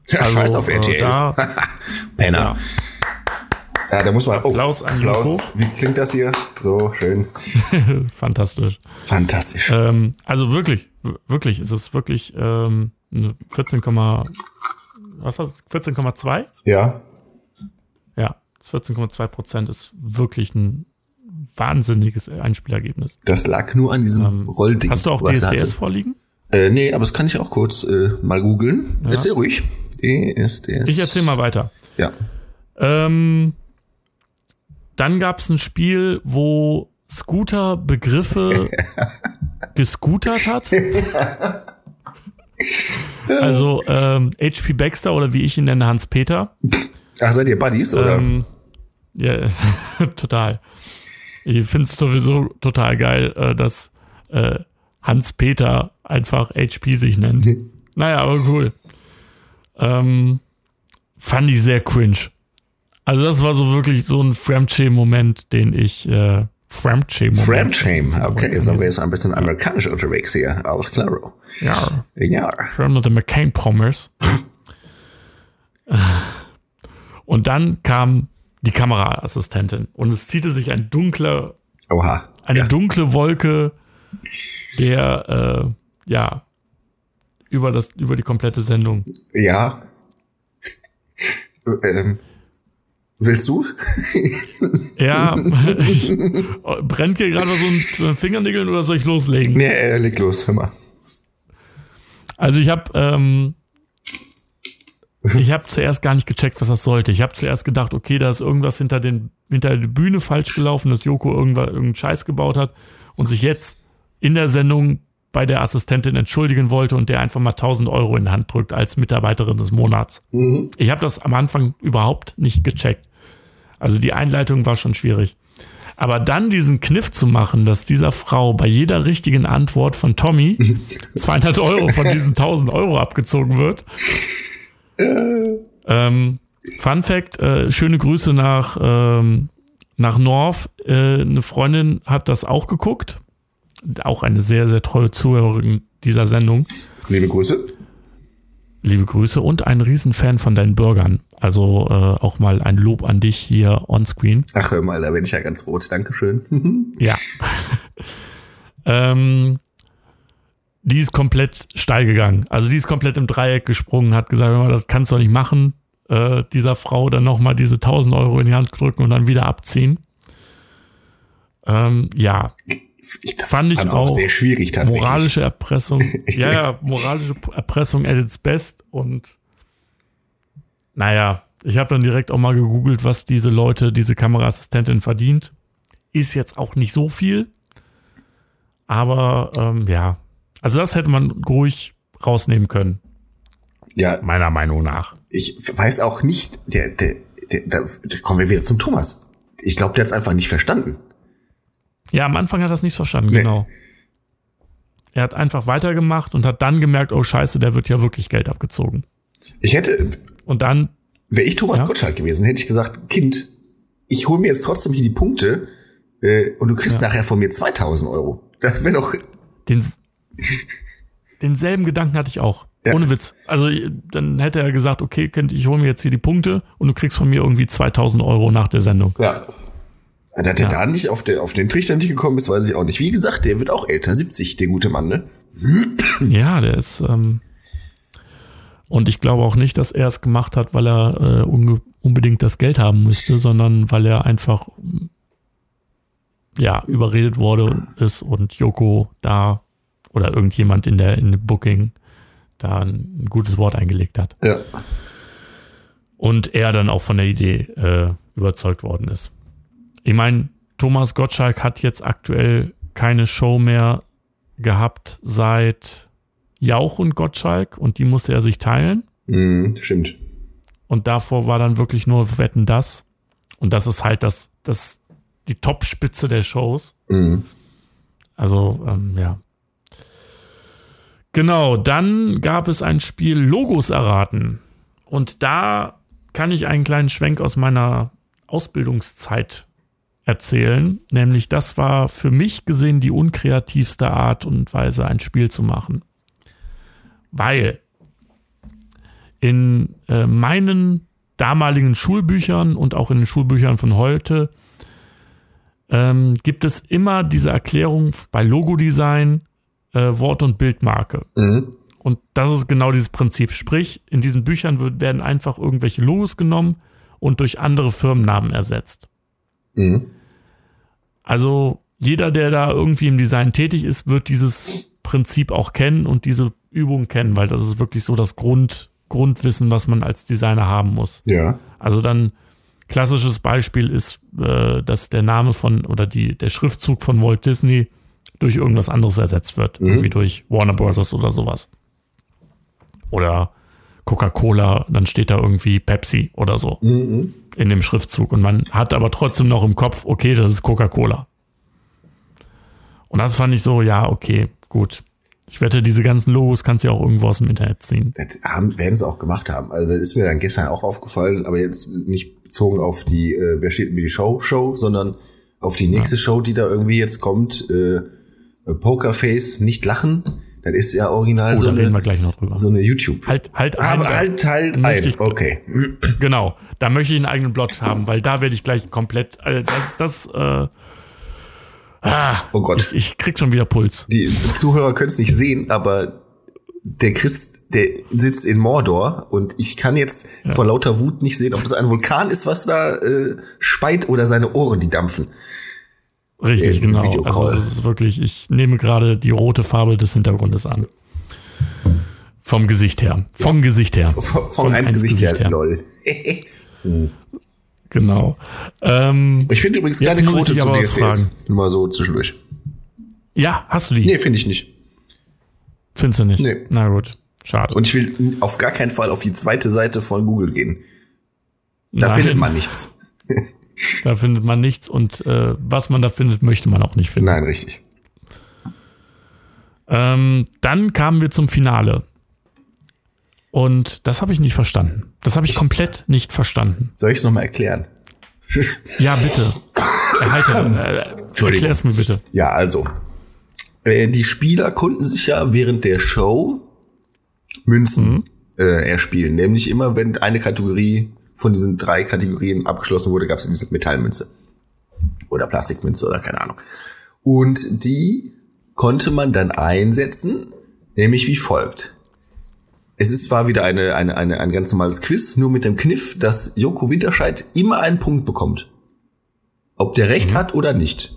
S2: ja also, Scheiß auf RTL. Äh, da, Penner. Ja. ja. da muss man. Oh, Applaus an Applaus. Wie klingt das hier? So schön.
S1: Fantastisch.
S2: Fantastisch.
S1: Ähm, also wirklich, wirklich, es ist wirklich ähm, 14, was hast du? 14,2?
S2: Ja.
S1: Ja, 14,2 Prozent ist wirklich ein wahnsinniges Einspielergebnis.
S2: Das lag nur an diesem ähm, Rollding.
S1: Hast du auch DSDS vorliegen?
S2: Äh, nee, aber das kann ich auch kurz äh, mal googeln. Ja. Erzähl ruhig.
S1: DSDS. Ich erzähl mal weiter.
S2: Ja.
S1: Ähm, dann gab es ein Spiel, wo Scooter Begriffe gescootert hat. also ähm, HP Baxter oder wie ich ihn nenne, Hans Peter.
S2: Ach, seid ihr Buddies, oder? Ähm,
S1: ja, total. Ich finde es sowieso total geil, äh, dass äh, Hans Peter einfach HP sich nennt. naja, aber cool. Ähm, fand ich sehr cringe. Also das war so wirklich so ein Fremdshame-Moment, den ich äh, Fremdshame-Moment.
S2: Fremdshame, okay, jetzt sind wir jetzt ein bisschen amerikanisch unterwegs hier. Alles klar.
S1: Ja. Ja. Fremde McCain-Promise. Und dann kam die Kameraassistentin und es ziehte sich ein dunkler,
S2: Oha.
S1: eine ja. dunkle Wolke der äh, ja über das über die komplette Sendung.
S2: Ja. ähm, willst du?
S1: ja. brennt hier gerade so ein Fingernägeln oder soll ich loslegen?
S2: Nee, äh, leg los, hör mal.
S1: Also ich habe ähm, ich habe zuerst gar nicht gecheckt, was das sollte. Ich habe zuerst gedacht, okay, da ist irgendwas hinter den hinter der Bühne falsch gelaufen, dass Joko irgendwas irgendeinen Scheiß gebaut hat und sich jetzt in der Sendung bei der Assistentin entschuldigen wollte und der einfach mal 1000 Euro in die Hand drückt als Mitarbeiterin des Monats. Mhm. Ich habe das am Anfang überhaupt nicht gecheckt. Also die Einleitung war schon schwierig. Aber dann diesen Kniff zu machen, dass dieser Frau bei jeder richtigen Antwort von Tommy 200 Euro von diesen 1000 Euro abgezogen wird. ähm, Fun Fact, äh, schöne Grüße nach, ähm, nach North. Äh, eine Freundin hat das auch geguckt auch eine sehr, sehr treue Zuhörerin dieser Sendung.
S2: Liebe Grüße.
S1: Liebe Grüße und ein Riesenfan von deinen Burgern. Also äh, auch mal ein Lob an dich hier on screen.
S2: Ach, hör mal, da bin ich ja ganz rot. Dankeschön.
S1: ja. ähm, die ist komplett steil gegangen. Also die ist komplett im Dreieck gesprungen, hat gesagt, das kannst du doch nicht machen, äh, dieser Frau dann nochmal diese 1000 Euro in die Hand drücken und dann wieder abziehen. Ähm, ja
S2: ich fand ich auch, auch sehr schwierig tatsächlich.
S1: Moralische Erpressung. ja, ja, moralische Erpressung at its best. Und naja, ich habe dann direkt auch mal gegoogelt, was diese Leute, diese Kameraassistentin verdient. Ist jetzt auch nicht so viel. Aber ähm, ja, also das hätte man ruhig rausnehmen können.
S2: Ja.
S1: Meiner Meinung nach.
S2: Ich weiß auch nicht, der, der, der, da kommen wir wieder zum Thomas. Ich glaube, der hat es einfach nicht verstanden.
S1: Ja, am Anfang hat er es nicht verstanden, nee. genau. Er hat einfach weitergemacht und hat dann gemerkt, oh scheiße, der wird ja wirklich Geld abgezogen.
S2: Ich hätte.
S1: Und dann.
S2: Wäre ich Thomas ja? Gottschalk gewesen, hätte ich gesagt, Kind, ich hole mir jetzt trotzdem hier die Punkte äh, und du kriegst ja. nachher von mir 2000 Euro. Das wäre doch.
S1: Den, denselben Gedanken hatte ich auch. Ja. Ohne Witz. Also dann hätte er gesagt, okay, Kind, ich hole mir jetzt hier die Punkte und du kriegst von mir irgendwie 2000 Euro nach der Sendung.
S2: Ja. Dass ja. der da nicht auf, der, auf den Trichter nicht gekommen ist, weiß ich auch nicht. Wie gesagt, der wird auch älter, 70, der gute Mann, ne?
S1: Ja, der ist. Ähm und ich glaube auch nicht, dass er es gemacht hat, weil er äh, unbedingt das Geld haben müsste, sondern weil er einfach ja überredet wurde ist und Joko da oder irgendjemand in der in dem Booking da ein gutes Wort eingelegt hat.
S2: Ja.
S1: Und er dann auch von der Idee äh, überzeugt worden ist. Ich meine, Thomas Gottschalk hat jetzt aktuell keine Show mehr gehabt seit Jauch und Gottschalk und die musste er sich teilen.
S2: Mhm, stimmt.
S1: Und davor war dann wirklich nur Wetten das. Und das ist halt das, das, die Topspitze der Shows.
S2: Mhm.
S1: Also, ähm, ja. Genau, dann gab es ein Spiel Logos erraten. Und da kann ich einen kleinen Schwenk aus meiner Ausbildungszeit erzählen. Nämlich, das war für mich gesehen die unkreativste Art und Weise, ein Spiel zu machen. Weil in äh, meinen damaligen Schulbüchern und auch in den Schulbüchern von heute ähm, gibt es immer diese Erklärung bei Logodesign, äh, Wort- und Bildmarke.
S2: Mhm.
S1: Und das ist genau dieses Prinzip. Sprich, in diesen Büchern wird, werden einfach irgendwelche Logos genommen und durch andere Firmennamen ersetzt.
S2: Mhm.
S1: Also jeder, der da irgendwie im Design tätig ist, wird dieses Prinzip auch kennen und diese Übung kennen, weil das ist wirklich so das Grund, Grundwissen, was man als Designer haben muss.
S2: Ja.
S1: Also dann klassisches Beispiel ist, äh, dass der Name von oder die, der Schriftzug von Walt Disney durch irgendwas anderes ersetzt wird,
S2: Mhm.
S1: irgendwie durch Warner Bros. oder sowas. Oder Coca-Cola, dann steht da irgendwie Pepsi oder so
S2: Mhm.
S1: in dem Schriftzug. Und man hat aber trotzdem noch im Kopf, okay, das ist Coca-Cola. Und das fand ich so, ja, okay, gut. Ich wette, diese ganzen Logos kannst du ja auch irgendwo aus dem Internet ziehen.
S2: Das haben, werden sie auch gemacht haben. Also das ist mir dann gestern auch aufgefallen, aber jetzt nicht bezogen auf die, äh, wer steht mir die Show, Show, sondern auf die nächste Show, die da irgendwie jetzt kommt, äh, Pokerface, nicht lachen. Das ist ja original
S1: Oh,
S2: so eine,
S1: gleich noch drüber.
S2: so eine YouTube.
S1: Halt, halt,
S2: aber
S1: ein,
S2: halt, halt ein.
S1: ich-
S2: Okay.
S1: Genau, da möchte ich einen eigenen Blog haben, weil da werde ich gleich komplett, äh, das, das, äh, ah,
S2: Oh Gott.
S1: ich, ich krieg schon wieder Puls.
S2: Die Zuhörer können es nicht sehen, aber der Chris, der sitzt in Mordor und ich kann jetzt vor lauter Wut nicht sehen, ob es ein Vulkan ist, was da äh, speit oder seine Ohren, die dampfen.
S1: Richtig, genau. Also es ist wirklich, ich nehme gerade die rote Farbe des Hintergrundes an. Vom Gesicht her. Vom Gesicht her.
S2: Von, von eins Gesicht her, lol.
S1: Genau. Ähm,
S2: Ich finde übrigens keine Quote zu DSDS.
S1: fragen.
S2: Nur mal so zwischendurch.
S1: ja, hast du die?
S2: Nee, finde ich nicht.
S1: Findest du nicht?
S2: Nee.
S1: Na gut. Schade.
S2: Und ich will auf gar keinen Fall auf die zweite Seite von Google gehen. Da
S1: Nein,
S2: findet man nichts.
S1: Da findet man nichts und äh, was man da findet, möchte man auch nicht finden.
S2: Nein, richtig.
S1: Ähm, dann kamen wir zum Finale. Und das habe ich nicht verstanden. Das habe ich komplett nicht verstanden.
S2: Soll ich es nochmal erklären?
S1: Ja, bitte. Erheiter, äh,
S2: Entschuldigung.
S1: erklär's mir bitte.
S2: Ja, also. Äh, die Spieler konnten sich ja während der Show Münzen äh, erspielen. Nämlich immer, wenn eine Kategorie von diesen drei Kategorien abgeschlossen wurde, gab es diese Metallmünze. Oder Plastikmünze oder keine Ahnung. Und die konnte man dann einsetzen, nämlich wie folgt. Es ist zwar wieder eine, eine, eine, ein ganz normales Quiz, nur mit dem Kniff, dass Joko Winterscheid immer einen Punkt bekommt. Ob der recht hat oder nicht.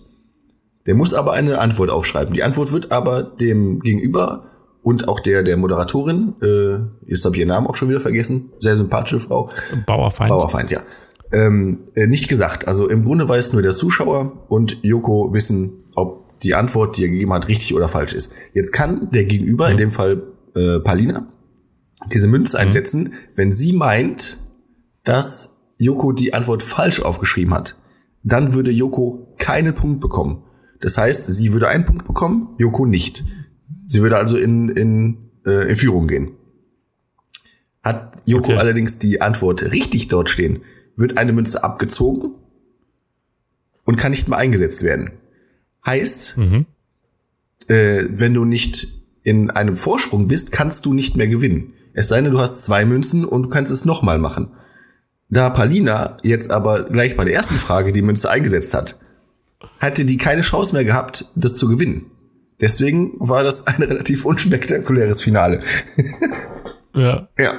S2: Der muss aber eine Antwort aufschreiben. Die Antwort wird aber dem Gegenüber und auch der, der Moderatorin, äh, jetzt habe ich ihren Namen auch schon wieder vergessen, sehr sympathische Frau,
S1: Bauerfeind.
S2: Bauerfeind, ja, ähm, äh, nicht gesagt. Also im Grunde weiß nur der Zuschauer und Joko wissen, ob die Antwort, die er gegeben hat, richtig oder falsch ist. Jetzt kann der Gegenüber, in dem Fall äh, Palina, diese Münze einsetzen, wenn sie meint, dass Joko die Antwort falsch aufgeschrieben hat. Dann würde Joko keinen Punkt bekommen. Das heißt, sie würde einen Punkt bekommen, Joko nicht. Sie würde also in, in, äh, in Führung gehen. Hat Joko
S1: Okay.
S2: allerdings die Antwort richtig dort stehen, wird eine Münze abgezogen und kann nicht mehr eingesetzt werden. Heißt, äh, wenn du nicht in einem Vorsprung bist, kannst du nicht mehr gewinnen. Es sei denn, du hast zwei Münzen und du kannst es nochmal machen. Da Palina jetzt aber gleich bei der ersten Frage die Münze eingesetzt hat, hatte die keine Chance mehr gehabt, das zu gewinnen. Deswegen war das ein relativ unspektakuläres Finale.
S1: Ja.
S2: ja.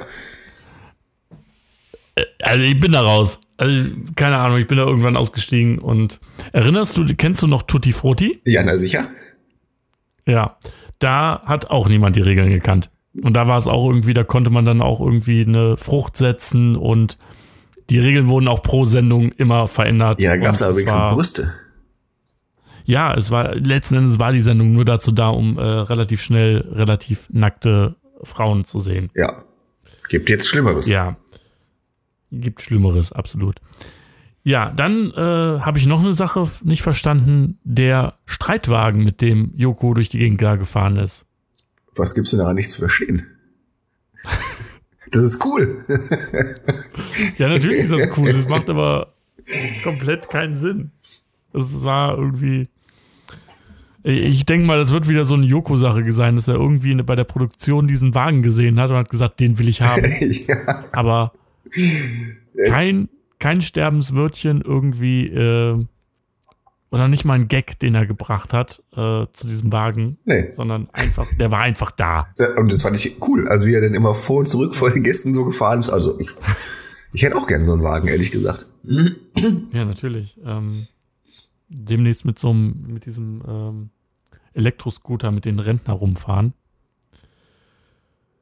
S1: Also ich bin da raus. Also, keine Ahnung, ich bin da irgendwann ausgestiegen und erinnerst du, kennst du noch Tutti Frutti?
S2: Ja, na sicher.
S1: Ja. Da hat auch niemand die Regeln gekannt. Und da war es auch irgendwie, da konnte man dann auch irgendwie eine Frucht setzen und die Regeln wurden auch pro Sendung immer verändert.
S2: Ja, da gab es aber wenigstens
S1: war-
S2: Brüste.
S1: Ja, es war letzten Endes war die Sendung nur dazu da, um äh, relativ schnell relativ nackte Frauen zu sehen.
S2: Ja. Gibt jetzt Schlimmeres.
S1: Ja. Gibt Schlimmeres, absolut. Ja, dann äh, habe ich noch eine Sache nicht verstanden. Der Streitwagen, mit dem Joko durch die Gegend da gefahren ist.
S2: Was gibt's denn daran nicht zu verstehen? Das ist cool.
S1: ja, natürlich ist das cool. Das macht aber komplett keinen Sinn. Das war irgendwie. Ich denke mal, das wird wieder so eine Joko-Sache sein, dass er irgendwie bei der Produktion diesen Wagen gesehen hat und hat gesagt, den will ich haben. ja. Aber kein, kein Sterbenswörtchen irgendwie, äh, oder nicht mal ein Gag, den er gebracht hat äh, zu diesem Wagen, nee. sondern einfach, der war einfach da.
S2: Und das fand ich cool. Also wie er dann immer vor und zurück vor den Gästen so gefahren ist. Also ich, ich hätte auch gern so einen Wagen, ehrlich gesagt.
S1: Ja, natürlich. Ähm, demnächst mit so einem, mit diesem ähm, Elektroscooter mit den Rentner rumfahren.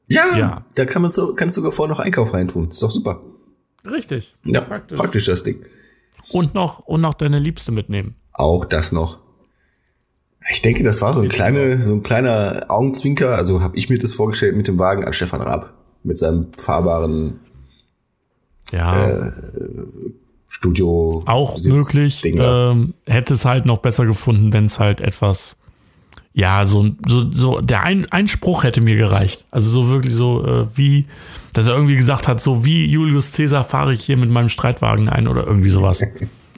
S2: Ja, ja. da kann man so, kannst du sogar vorher noch Einkauf reintun. Ist doch super.
S1: Richtig.
S2: Ja, praktisch. praktisch das Ding.
S1: Und noch, und noch deine Liebste mitnehmen.
S2: Auch das noch. Ich denke, das war so ein kleiner, so ein kleiner Augenzwinker. Also habe ich mir das vorgestellt mit dem Wagen an Stefan Raab mit seinem fahrbaren
S1: ja.
S2: äh, Studio.
S1: Auch möglich. Ähm, hätte es halt noch besser gefunden, wenn es halt etwas ja, so, so, so, der ein, Einspruch hätte mir gereicht. Also so wirklich so, äh, wie, dass er irgendwie gesagt hat, so wie Julius Caesar fahre ich hier mit meinem Streitwagen ein oder irgendwie sowas.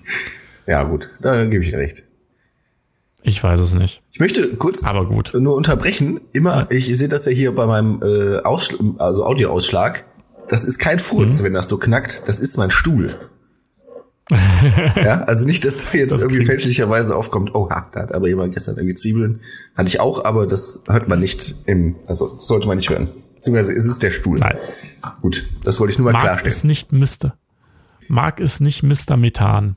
S2: ja, gut, da gebe ich dir recht.
S1: Ich weiß es nicht.
S2: Ich möchte kurz
S1: Aber gut.
S2: nur unterbrechen. Immer, ich sehe das ja hier bei meinem äh, Ausschl also Audioausschlag. Das ist kein Furz, mhm. wenn das so knackt. Das ist mein Stuhl ja, also nicht, dass da jetzt das irgendwie fälschlicherweise aufkommt, oh, da hat aber jemand gestern irgendwie Zwiebeln. Hatte ich auch, aber das hört man nicht im, also das sollte man nicht hören. Beziehungsweise ist es der Stuhl. Nein. Gut, das wollte ich nur mal
S1: Mark
S2: klarstellen.
S1: Ist nicht Mr. Mark ist nicht Mr. Methan.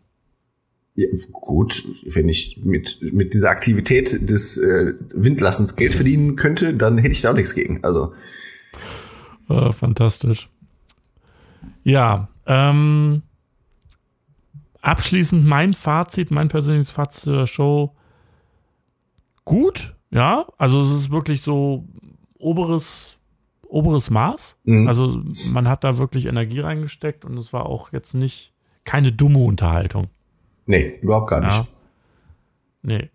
S2: Ja, gut, wenn ich mit, mit dieser Aktivität des äh, Windlassens Geld verdienen könnte, dann hätte ich da auch nichts gegen. Also.
S1: Oh, fantastisch. Ja, ähm, abschließend mein Fazit, mein persönliches Fazit der Show. Gut, ja. Also es ist wirklich so oberes, oberes Maß. Mhm. Also man hat da wirklich Energie reingesteckt und es war auch jetzt nicht keine dumme Unterhaltung.
S2: Nee, überhaupt gar nicht. Ja.
S1: Nee.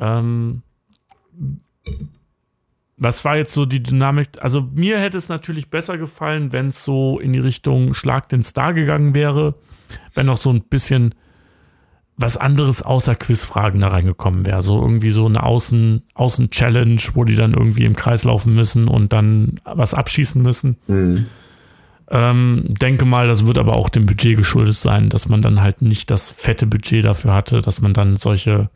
S1: Ähm, was war jetzt so die Dynamik? Also mir hätte es natürlich besser gefallen, wenn es so in die Richtung Schlag den Star gegangen wäre wenn noch so ein bisschen was anderes außer Quizfragen da reingekommen wäre. So irgendwie so eine Außen, Außen-Challenge, wo die dann irgendwie im Kreis laufen müssen und dann was abschießen müssen. Mhm. Ähm, denke mal, das wird aber auch dem Budget geschuldet sein, dass man dann halt nicht das fette Budget dafür hatte, dass man dann solche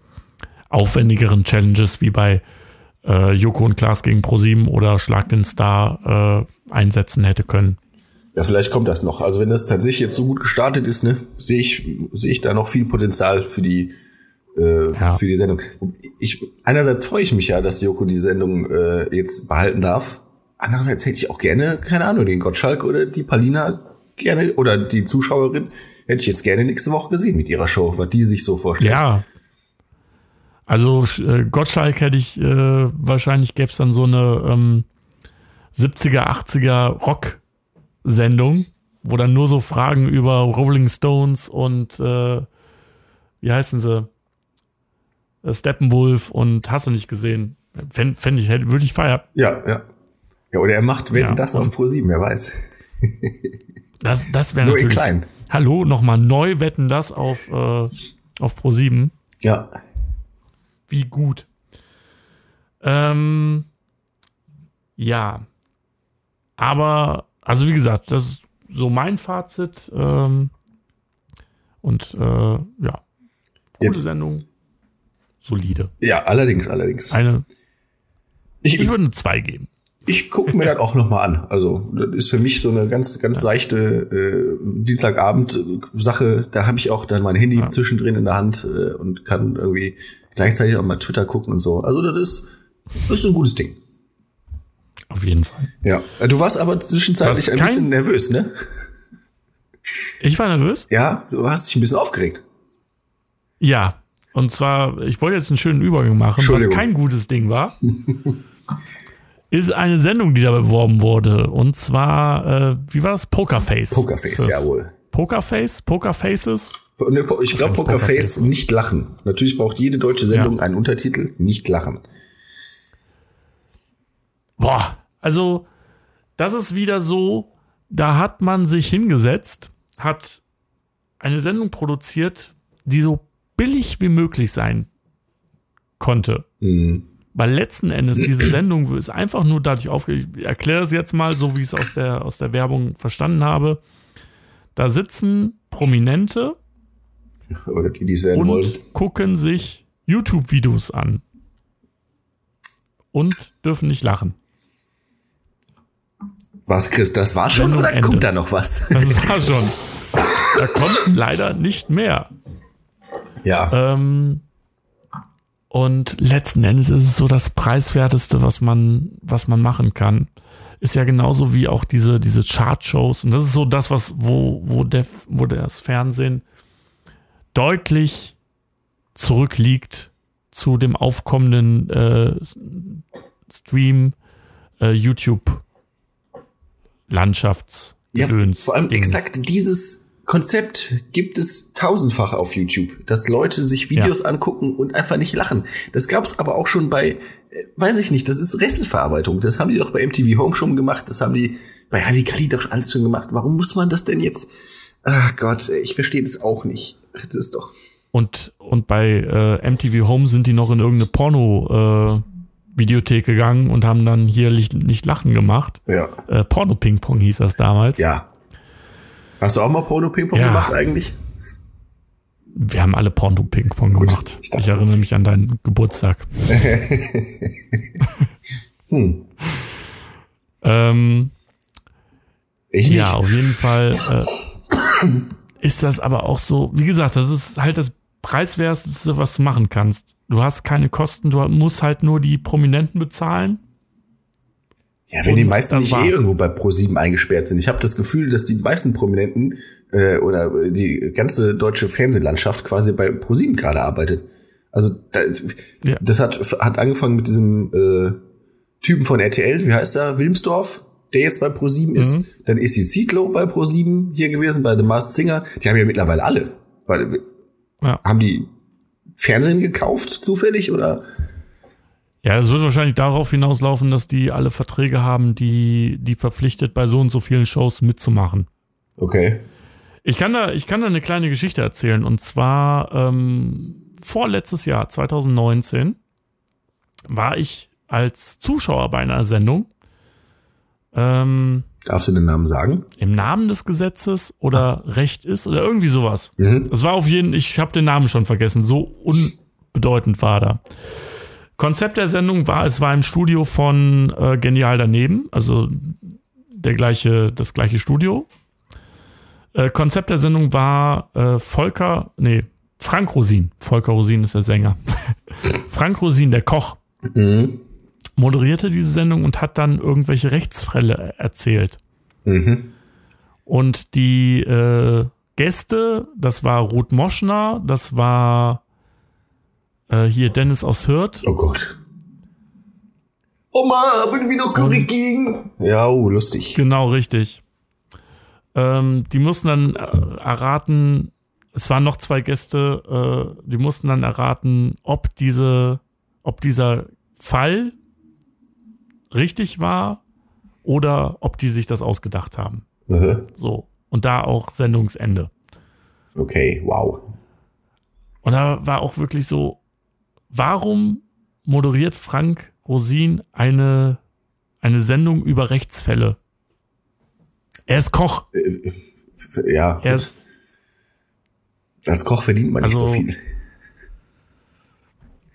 S1: aufwendigeren Challenges wie bei äh, Joko und Klaas gegen ProSieben oder Schlag den Star äh, einsetzen hätte können.
S2: Ja, vielleicht kommt das noch. Also wenn das tatsächlich jetzt so gut gestartet ist, ne, sehe ich, sehe ich da noch viel Potenzial für die, äh, ja. für die Sendung. Ich, einerseits freue ich mich ja, dass Joko die Sendung äh, jetzt behalten darf. Andererseits hätte ich auch gerne, keine Ahnung, den Gottschalk oder die Palina gerne oder die Zuschauerin hätte ich jetzt gerne nächste Woche gesehen mit ihrer Show, was die sich so vorstellt.
S1: Ja. Also äh, Gottschalk hätte ich, äh, wahrscheinlich gäbe es dann so eine ähm, 70er, 80er Rock- Sendung, wo dann nur so Fragen über Rolling Stones und äh, wie heißen sie? Äh, Steppenwolf und hast du nicht gesehen? Fände fänd ich, würde ich feiern.
S2: Ja, ja. Ja, oder er macht wenn ja, das auf Pro 7, wer weiß.
S1: das das wäre natürlich.
S2: klein.
S1: Hallo, nochmal neu wetten das auf, äh, auf Pro 7.
S2: Ja.
S1: Wie gut. Ähm, ja. Aber also wie gesagt, das ist so mein Fazit. Ähm, und äh, ja, gute Jetzt. Sendung. Solide.
S2: Ja, allerdings, allerdings.
S1: Eine. Ich, ich würde eine 2 geben.
S2: Ich gucke mir das auch nochmal an. Also, das ist für mich so eine ganz, ganz ja. leichte äh, Dienstagabend-Sache. Da habe ich auch dann mein Handy ja. zwischendrin in der Hand äh, und kann irgendwie gleichzeitig auch mal Twitter gucken und so. Also, das ist, das ist ein gutes Ding.
S1: Auf jeden Fall.
S2: Ja. Du warst aber zwischenzeitlich ein bisschen nervös, ne?
S1: Ich war nervös?
S2: Ja, du hast dich ein bisschen aufgeregt.
S1: Ja. Und zwar, ich wollte jetzt einen schönen Übergang machen, was kein gutes Ding war. ist eine Sendung, die da beworben wurde. Und zwar, äh, wie war das? Pokerface.
S2: Pokerface, jawohl.
S1: Pokerface? Pokerfaces?
S2: Ich glaube Pokerface, nicht lachen. Natürlich braucht jede deutsche Sendung ja. einen Untertitel, nicht lachen.
S1: Boah, also das ist wieder so, da hat man sich hingesetzt, hat eine Sendung produziert, die so billig wie möglich sein konnte. Mhm. Weil letzten Endes diese Sendung ist einfach nur dadurch aufge... Ich erkläre es jetzt mal, so wie ich es aus der, aus der Werbung verstanden habe. Da sitzen Prominente
S2: Oder die, die
S1: und wollen. gucken sich YouTube-Videos an. Und dürfen nicht lachen.
S2: Was, Chris, das war schon Sendung oder Ende. kommt da noch was?
S1: Das war schon. Da kommt leider nicht mehr.
S2: Ja.
S1: Ähm, und letzten Endes ist es so das preiswerteste, was man, was man machen kann. Ist ja genauso wie auch diese, diese Chart-Shows. Und das ist so das, was, wo, wo, der, wo das Fernsehen deutlich zurückliegt zu dem aufkommenden äh, Stream äh, YouTube Landschafts.
S2: Ja, vor allem Ding. exakt dieses Konzept gibt es tausendfach auf YouTube, dass Leute sich Videos ja. angucken und einfach nicht lachen. Das gab es aber auch schon bei, äh, weiß ich nicht, das ist Resteverarbeitung. Das haben die doch bei MTV Home schon gemacht, das haben die bei Halligalli doch alles schon gemacht. Warum muss man das denn jetzt? Ach Gott, ich verstehe das auch nicht. Das ist doch.
S1: Und, und bei äh, MTV Home sind die noch in irgendeine Porno- äh, Videothek gegangen und haben dann hier nicht, nicht Lachen gemacht.
S2: Ja.
S1: Äh, Porno-Ping-Pong hieß das damals.
S2: Ja, Hast du auch mal Porno-Ping-Pong ja. gemacht eigentlich?
S1: Wir haben alle Porno-Ping-Pong gemacht. Ich, ich, erinnere mich an deinen Geburtstag. hm. ähm, ich nicht. Ja, auf jeden Fall äh, ist das aber auch so, wie gesagt, das ist halt das preiswerteste, was du machen kannst. Du hast keine Kosten, du musst halt nur die Prominenten bezahlen
S2: ja, wenn die meisten nicht eh irgendwo bei Pro7 eingesperrt sind. Ich habe das Gefühl, dass die meisten Prominenten äh, oder die ganze deutsche Fernsehlandschaft quasi bei Pro7 gerade arbeitet. Also da, ja. das hat, hat angefangen mit diesem äh, Typen von RTL, wie heißt er, Wilmsdorf, der jetzt bei Pro7 ist. Mhm. Dann ist die Zietlow bei Pro7 hier gewesen, bei The Masked Singer. Die haben ja mittlerweile alle. Weil, ja. Haben die Fernsehen gekauft zufällig oder
S1: ja, es wird wahrscheinlich darauf hinauslaufen, dass die alle Verträge haben, die, die verpflichtet, bei so und so vielen Shows mitzumachen.
S2: Okay.
S1: Ich kann da, ich kann da eine kleine Geschichte erzählen. Und zwar ähm, vorletztes Jahr, 2019, war ich als Zuschauer bei einer Sendung.
S2: Ähm, Darfst du den Namen sagen?
S1: Im Namen des Gesetzes oder ah. Recht ist oder irgendwie sowas. Mhm. Es war auf jeden, ich habe den Namen schon vergessen. So unbedeutend war da. Konzept der Sendung war, es war im Studio von äh, Genial daneben, also der gleiche, das gleiche Studio. Äh, Konzept der Sendung war äh, Volker, nee, Frank Rosin. Volker Rosin ist der Sänger. Frank Rosin, der Koch, mhm. Moderierte diese Sendung und hat dann irgendwelche Rechtsfälle erzählt. Mhm. Und die äh, Gäste, das war Ruth Moschner, das war äh, hier Dennis aus Hürth.
S2: Oh Gott. Oma, haben wir noch Curry Ja, oh, lustig.
S1: Genau, richtig. Ähm, die mussten dann äh, erraten, es waren noch zwei Gäste, äh, die mussten dann erraten, ob diese, ob dieser Fall richtig war oder ob die sich das ausgedacht haben. Mhm. So. Und da auch Sendungsende.
S2: Okay, wow.
S1: Und da war auch wirklich so, Warum moderiert Frank Rosin eine, eine Sendung über Rechtsfälle? Er ist Koch. Äh,
S2: ja. Er ist, als Koch verdient man also, nicht so viel.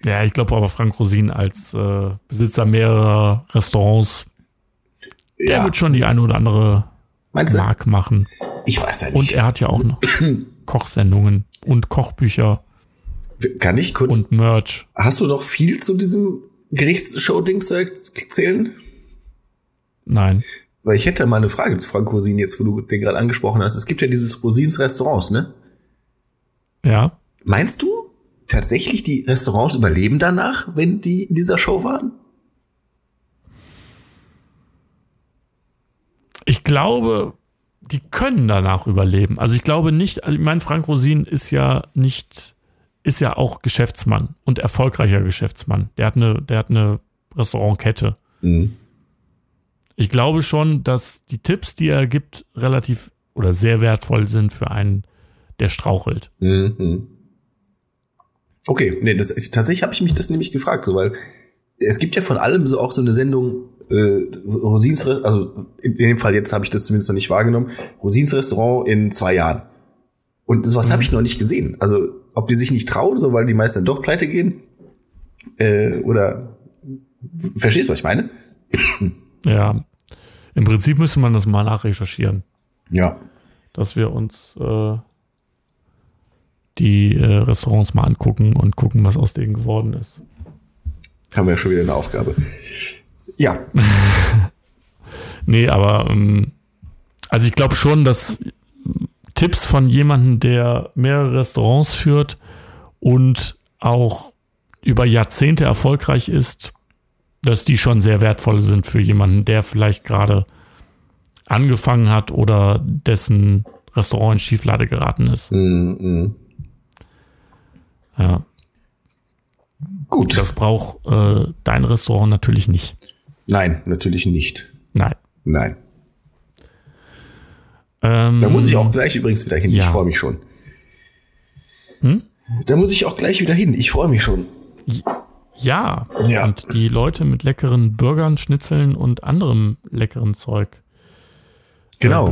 S1: Ja, ich glaube aber Frank Rosin als äh, Besitzer mehrerer Restaurants, ja. der wird schon die eine oder andere Mark machen.
S2: Ich weiß ja nicht.
S1: Und er hat ja auch noch Kochsendungen und Kochbücher.
S2: Kann ich kurz.
S1: Und Merch.
S2: Hast du noch viel zu diesem Gerichtsshow-Ding zu erzählen?
S1: Nein.
S2: Weil ich hätte mal eine Frage zu Frank Rosin, jetzt wo du den gerade angesprochen hast. Es gibt ja dieses Rosins Restaurants, ne?
S1: Ja.
S2: Meinst du, tatsächlich die Restaurants überleben danach, wenn die in dieser Show waren?
S1: Ich glaube, die können danach überleben. Also ich glaube nicht, also ich meine, Frank Rosin ist ja nicht, ist ja auch Geschäftsmann und erfolgreicher Geschäftsmann. Der hat eine, der hat eine Restaurantkette. Mhm. Ich glaube schon, dass die Tipps, die er gibt, relativ oder sehr wertvoll sind für einen, der strauchelt. Mhm.
S2: Okay, nee, das, tatsächlich habe ich mich das nämlich gefragt, so, weil es gibt ja von allem so auch so eine Sendung, äh, Rosins, also in dem Fall jetzt habe ich das zumindest noch nicht wahrgenommen, Rosins Restaurant in zwei Jahren. Und sowas mhm. habe ich noch nicht gesehen. Also ob die sich nicht trauen, so weil die meisten doch pleite gehen, äh, oder verstehst du, was ich meine?
S1: Ja, im Prinzip müsste man das mal nachrecherchieren.
S2: Ja.
S1: Dass wir uns äh, die äh, Restaurants mal angucken und gucken, was aus denen geworden ist.
S2: Haben wir ja schon wieder eine Aufgabe. Ja.
S1: nee, aber ähm, also ich glaube schon, dass Tipps von jemandem, der mehrere Restaurants führt und auch über Jahrzehnte erfolgreich ist, dass die schon sehr wertvoll sind für jemanden, der vielleicht gerade angefangen hat oder dessen Restaurant in Schieflade geraten ist. Mm, mm. Ja. Gut. Das braucht äh, dein Restaurant natürlich nicht.
S2: Nein, natürlich nicht.
S1: Nein.
S2: Nein. Ähm, da muss ich auch gleich übrigens wieder hin. Ja. Ich freue mich schon. Hm? Da muss ich auch gleich wieder hin. Ich freue mich schon.
S1: Ja. ja. Und die Leute mit leckeren Burgern, Schnitzeln und anderem leckeren Zeug
S2: Genau.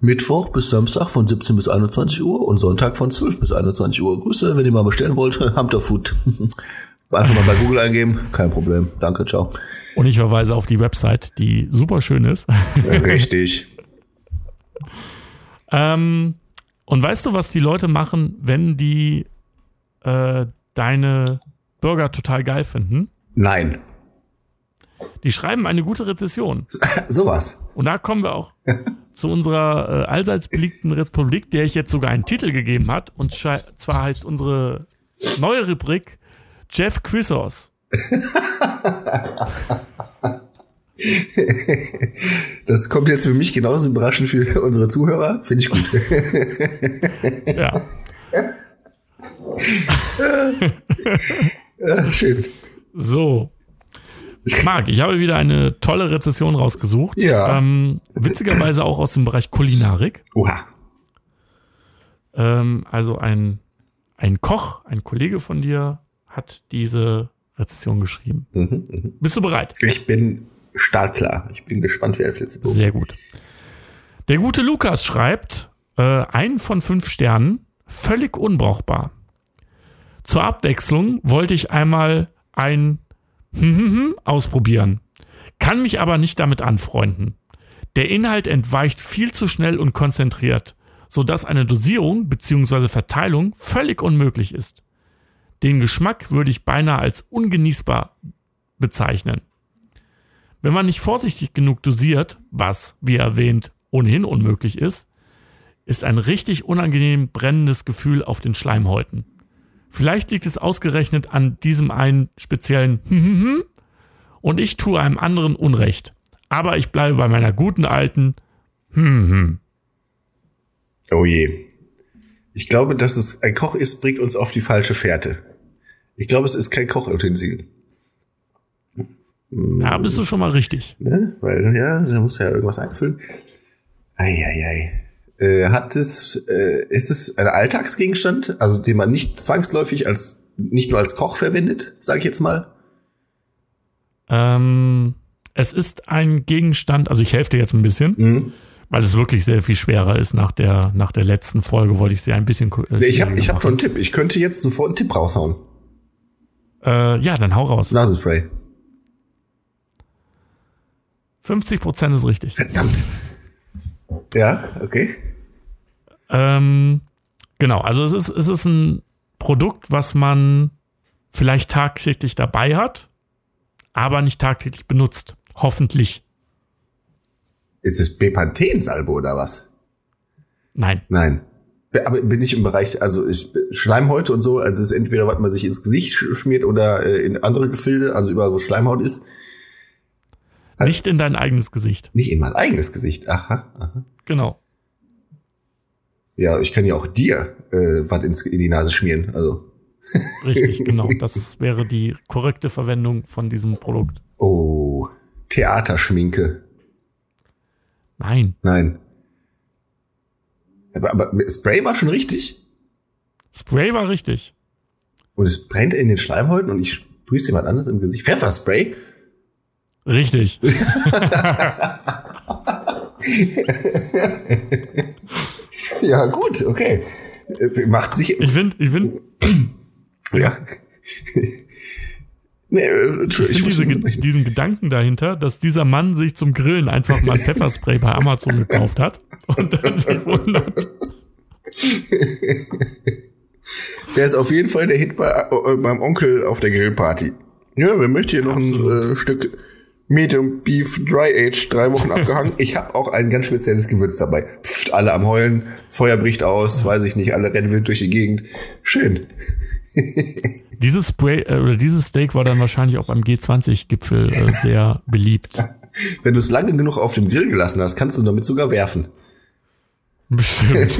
S2: Mittwoch bis Samstag von 17 bis 21 Uhr und Sonntag von 12 bis 21 Uhr. Grüße, wenn ihr mal bestellen wollt, Hamter Food. Einfach mal bei Google eingeben, kein Problem. Danke, ciao.
S1: Und ich verweise auf die Website, die super schön ist.
S2: Richtig.
S1: ähm, und weißt du, was die Leute machen, wenn die äh, deine Burger total geil finden?
S2: Nein.
S1: Die schreiben eine gute Rezession.
S2: Sowas.
S1: Und da kommen wir auch zu unserer äh, allseits beliebten Republik, der ich jetzt sogar einen Titel gegeben hat. Und zwar heißt unsere neue Rubrik Jeff Quizos.
S2: Das kommt jetzt für mich genauso überraschend für unsere Zuhörer. Finde ich gut.
S1: Ja.
S2: ja. Schön.
S1: So. Marc, ich habe wieder eine tolle Rezession rausgesucht.
S2: Ja.
S1: Ähm, witzigerweise auch aus dem Bereich Kulinarik.
S2: Oha.
S1: Ähm, also ein, ein Koch, ein Kollege von dir, hat diese Rezession geschrieben. Mhm, mh. Bist du bereit?
S2: Ich bin startklar. Ich bin gespannt wie ein Flitzebogen.
S1: Sehr gut. Der gute Lukas schreibt, äh, einen von fünf Sternen, völlig unbrauchbar. Zur Abwechslung wollte ich einmal ein ausprobieren. Kann mich aber nicht damit anfreunden. Der Inhalt entweicht viel zu schnell und konzentriert, sodass eine Dosierung bzw. Verteilung völlig unmöglich ist. Den Geschmack würde ich beinahe als ungenießbar bezeichnen. Wenn man nicht vorsichtig genug dosiert, was, wie erwähnt, ohnehin unmöglich ist, ist ein richtig unangenehm brennendes Gefühl auf den Schleimhäuten. Vielleicht liegt es ausgerechnet an diesem einen speziellen und ich tue einem anderen Unrecht. Aber ich bleibe bei meiner guten alten
S2: Oh je. Ich glaube, dass es ein Koch ist, bringt uns auf die falsche Fährte. Ich glaube, es ist kein Kochutensil.
S1: Ja, bist du schon mal richtig.
S2: Ne? Weil, ja, da muss ja irgendwas einfüllen. Eieiei. Äh, hat es, äh, ist es ein Alltagsgegenstand, also den man nicht zwangsläufig als, nicht nur als Koch verwendet, sage ich jetzt mal?
S1: Ähm, es ist ein Gegenstand, also ich helfe dir jetzt ein bisschen, mhm. weil es wirklich sehr viel schwerer ist. Nach der, nach der letzten Folge wollte ich sie ein bisschen.
S2: Äh, ich habe ich hab schon einen Tipp. Ich könnte jetzt sofort einen Tipp raushauen.
S1: Äh, ja, dann hau raus.
S2: Nasenspray.
S1: 50% ist richtig.
S2: Verdammt. Ja, okay.
S1: Ähm, genau, also es ist, es ist ein Produkt, was man vielleicht tagtäglich dabei hat, aber nicht tagtäglich benutzt. Hoffentlich.
S2: Ist es Bepanthen-Salbe oder was?
S1: Nein.
S2: Nein. aber bin ich im Bereich, also ich, Schleimhäute und so, also es ist entweder, was man sich ins Gesicht schmiert oder äh, in andere Gefilde, also überall, wo Schleimhaut ist.
S1: Nicht in dein eigenes Gesicht.
S2: Nicht in mein eigenes Gesicht. Aha, aha.
S1: Genau.
S2: Ja, ich kann ja auch dir äh, was ins, in die Nase schmieren. Also.
S1: Richtig, genau. Das wäre die korrekte Verwendung von diesem Produkt.
S2: Oh, Theaterschminke.
S1: Nein.
S2: Nein. Aber, aber Spray war schon richtig.
S1: Spray war richtig.
S2: Und es brennt in den Schleimhäuten und ich sprühe jemand anderes im Gesicht. Pfefferspray?
S1: Richtig.
S2: ja, gut, okay. Äh, macht sich.
S1: Ich finde, ich finde.
S2: Ja.
S1: nee, äh, ich finde diese, diesen Gedanken dahinter, dass dieser Mann sich zum Grillen einfach mal Pfefferspray bei Amazon gekauft hat und dann sich wundert.
S2: Der ist auf jeden Fall der Hit bei, äh, beim Onkel auf der Grillparty. Ja, wer möchte hier noch Absolut. ein äh, Stück Medium Beef Dry Age, drei Wochen abgehangen. Ich habe auch ein ganz spezielles Gewürz dabei. Pft, alle am Heulen, Feuer bricht aus, weiß ich nicht, alle rennen wild durch die Gegend. Schön.
S1: dieses Spray äh, oder dieses Steak war dann wahrscheinlich auch beim G20-Gipfel äh, sehr beliebt.
S2: Wenn du es lange genug auf dem Grill gelassen hast, kannst du damit sogar werfen.
S1: Bestimmt.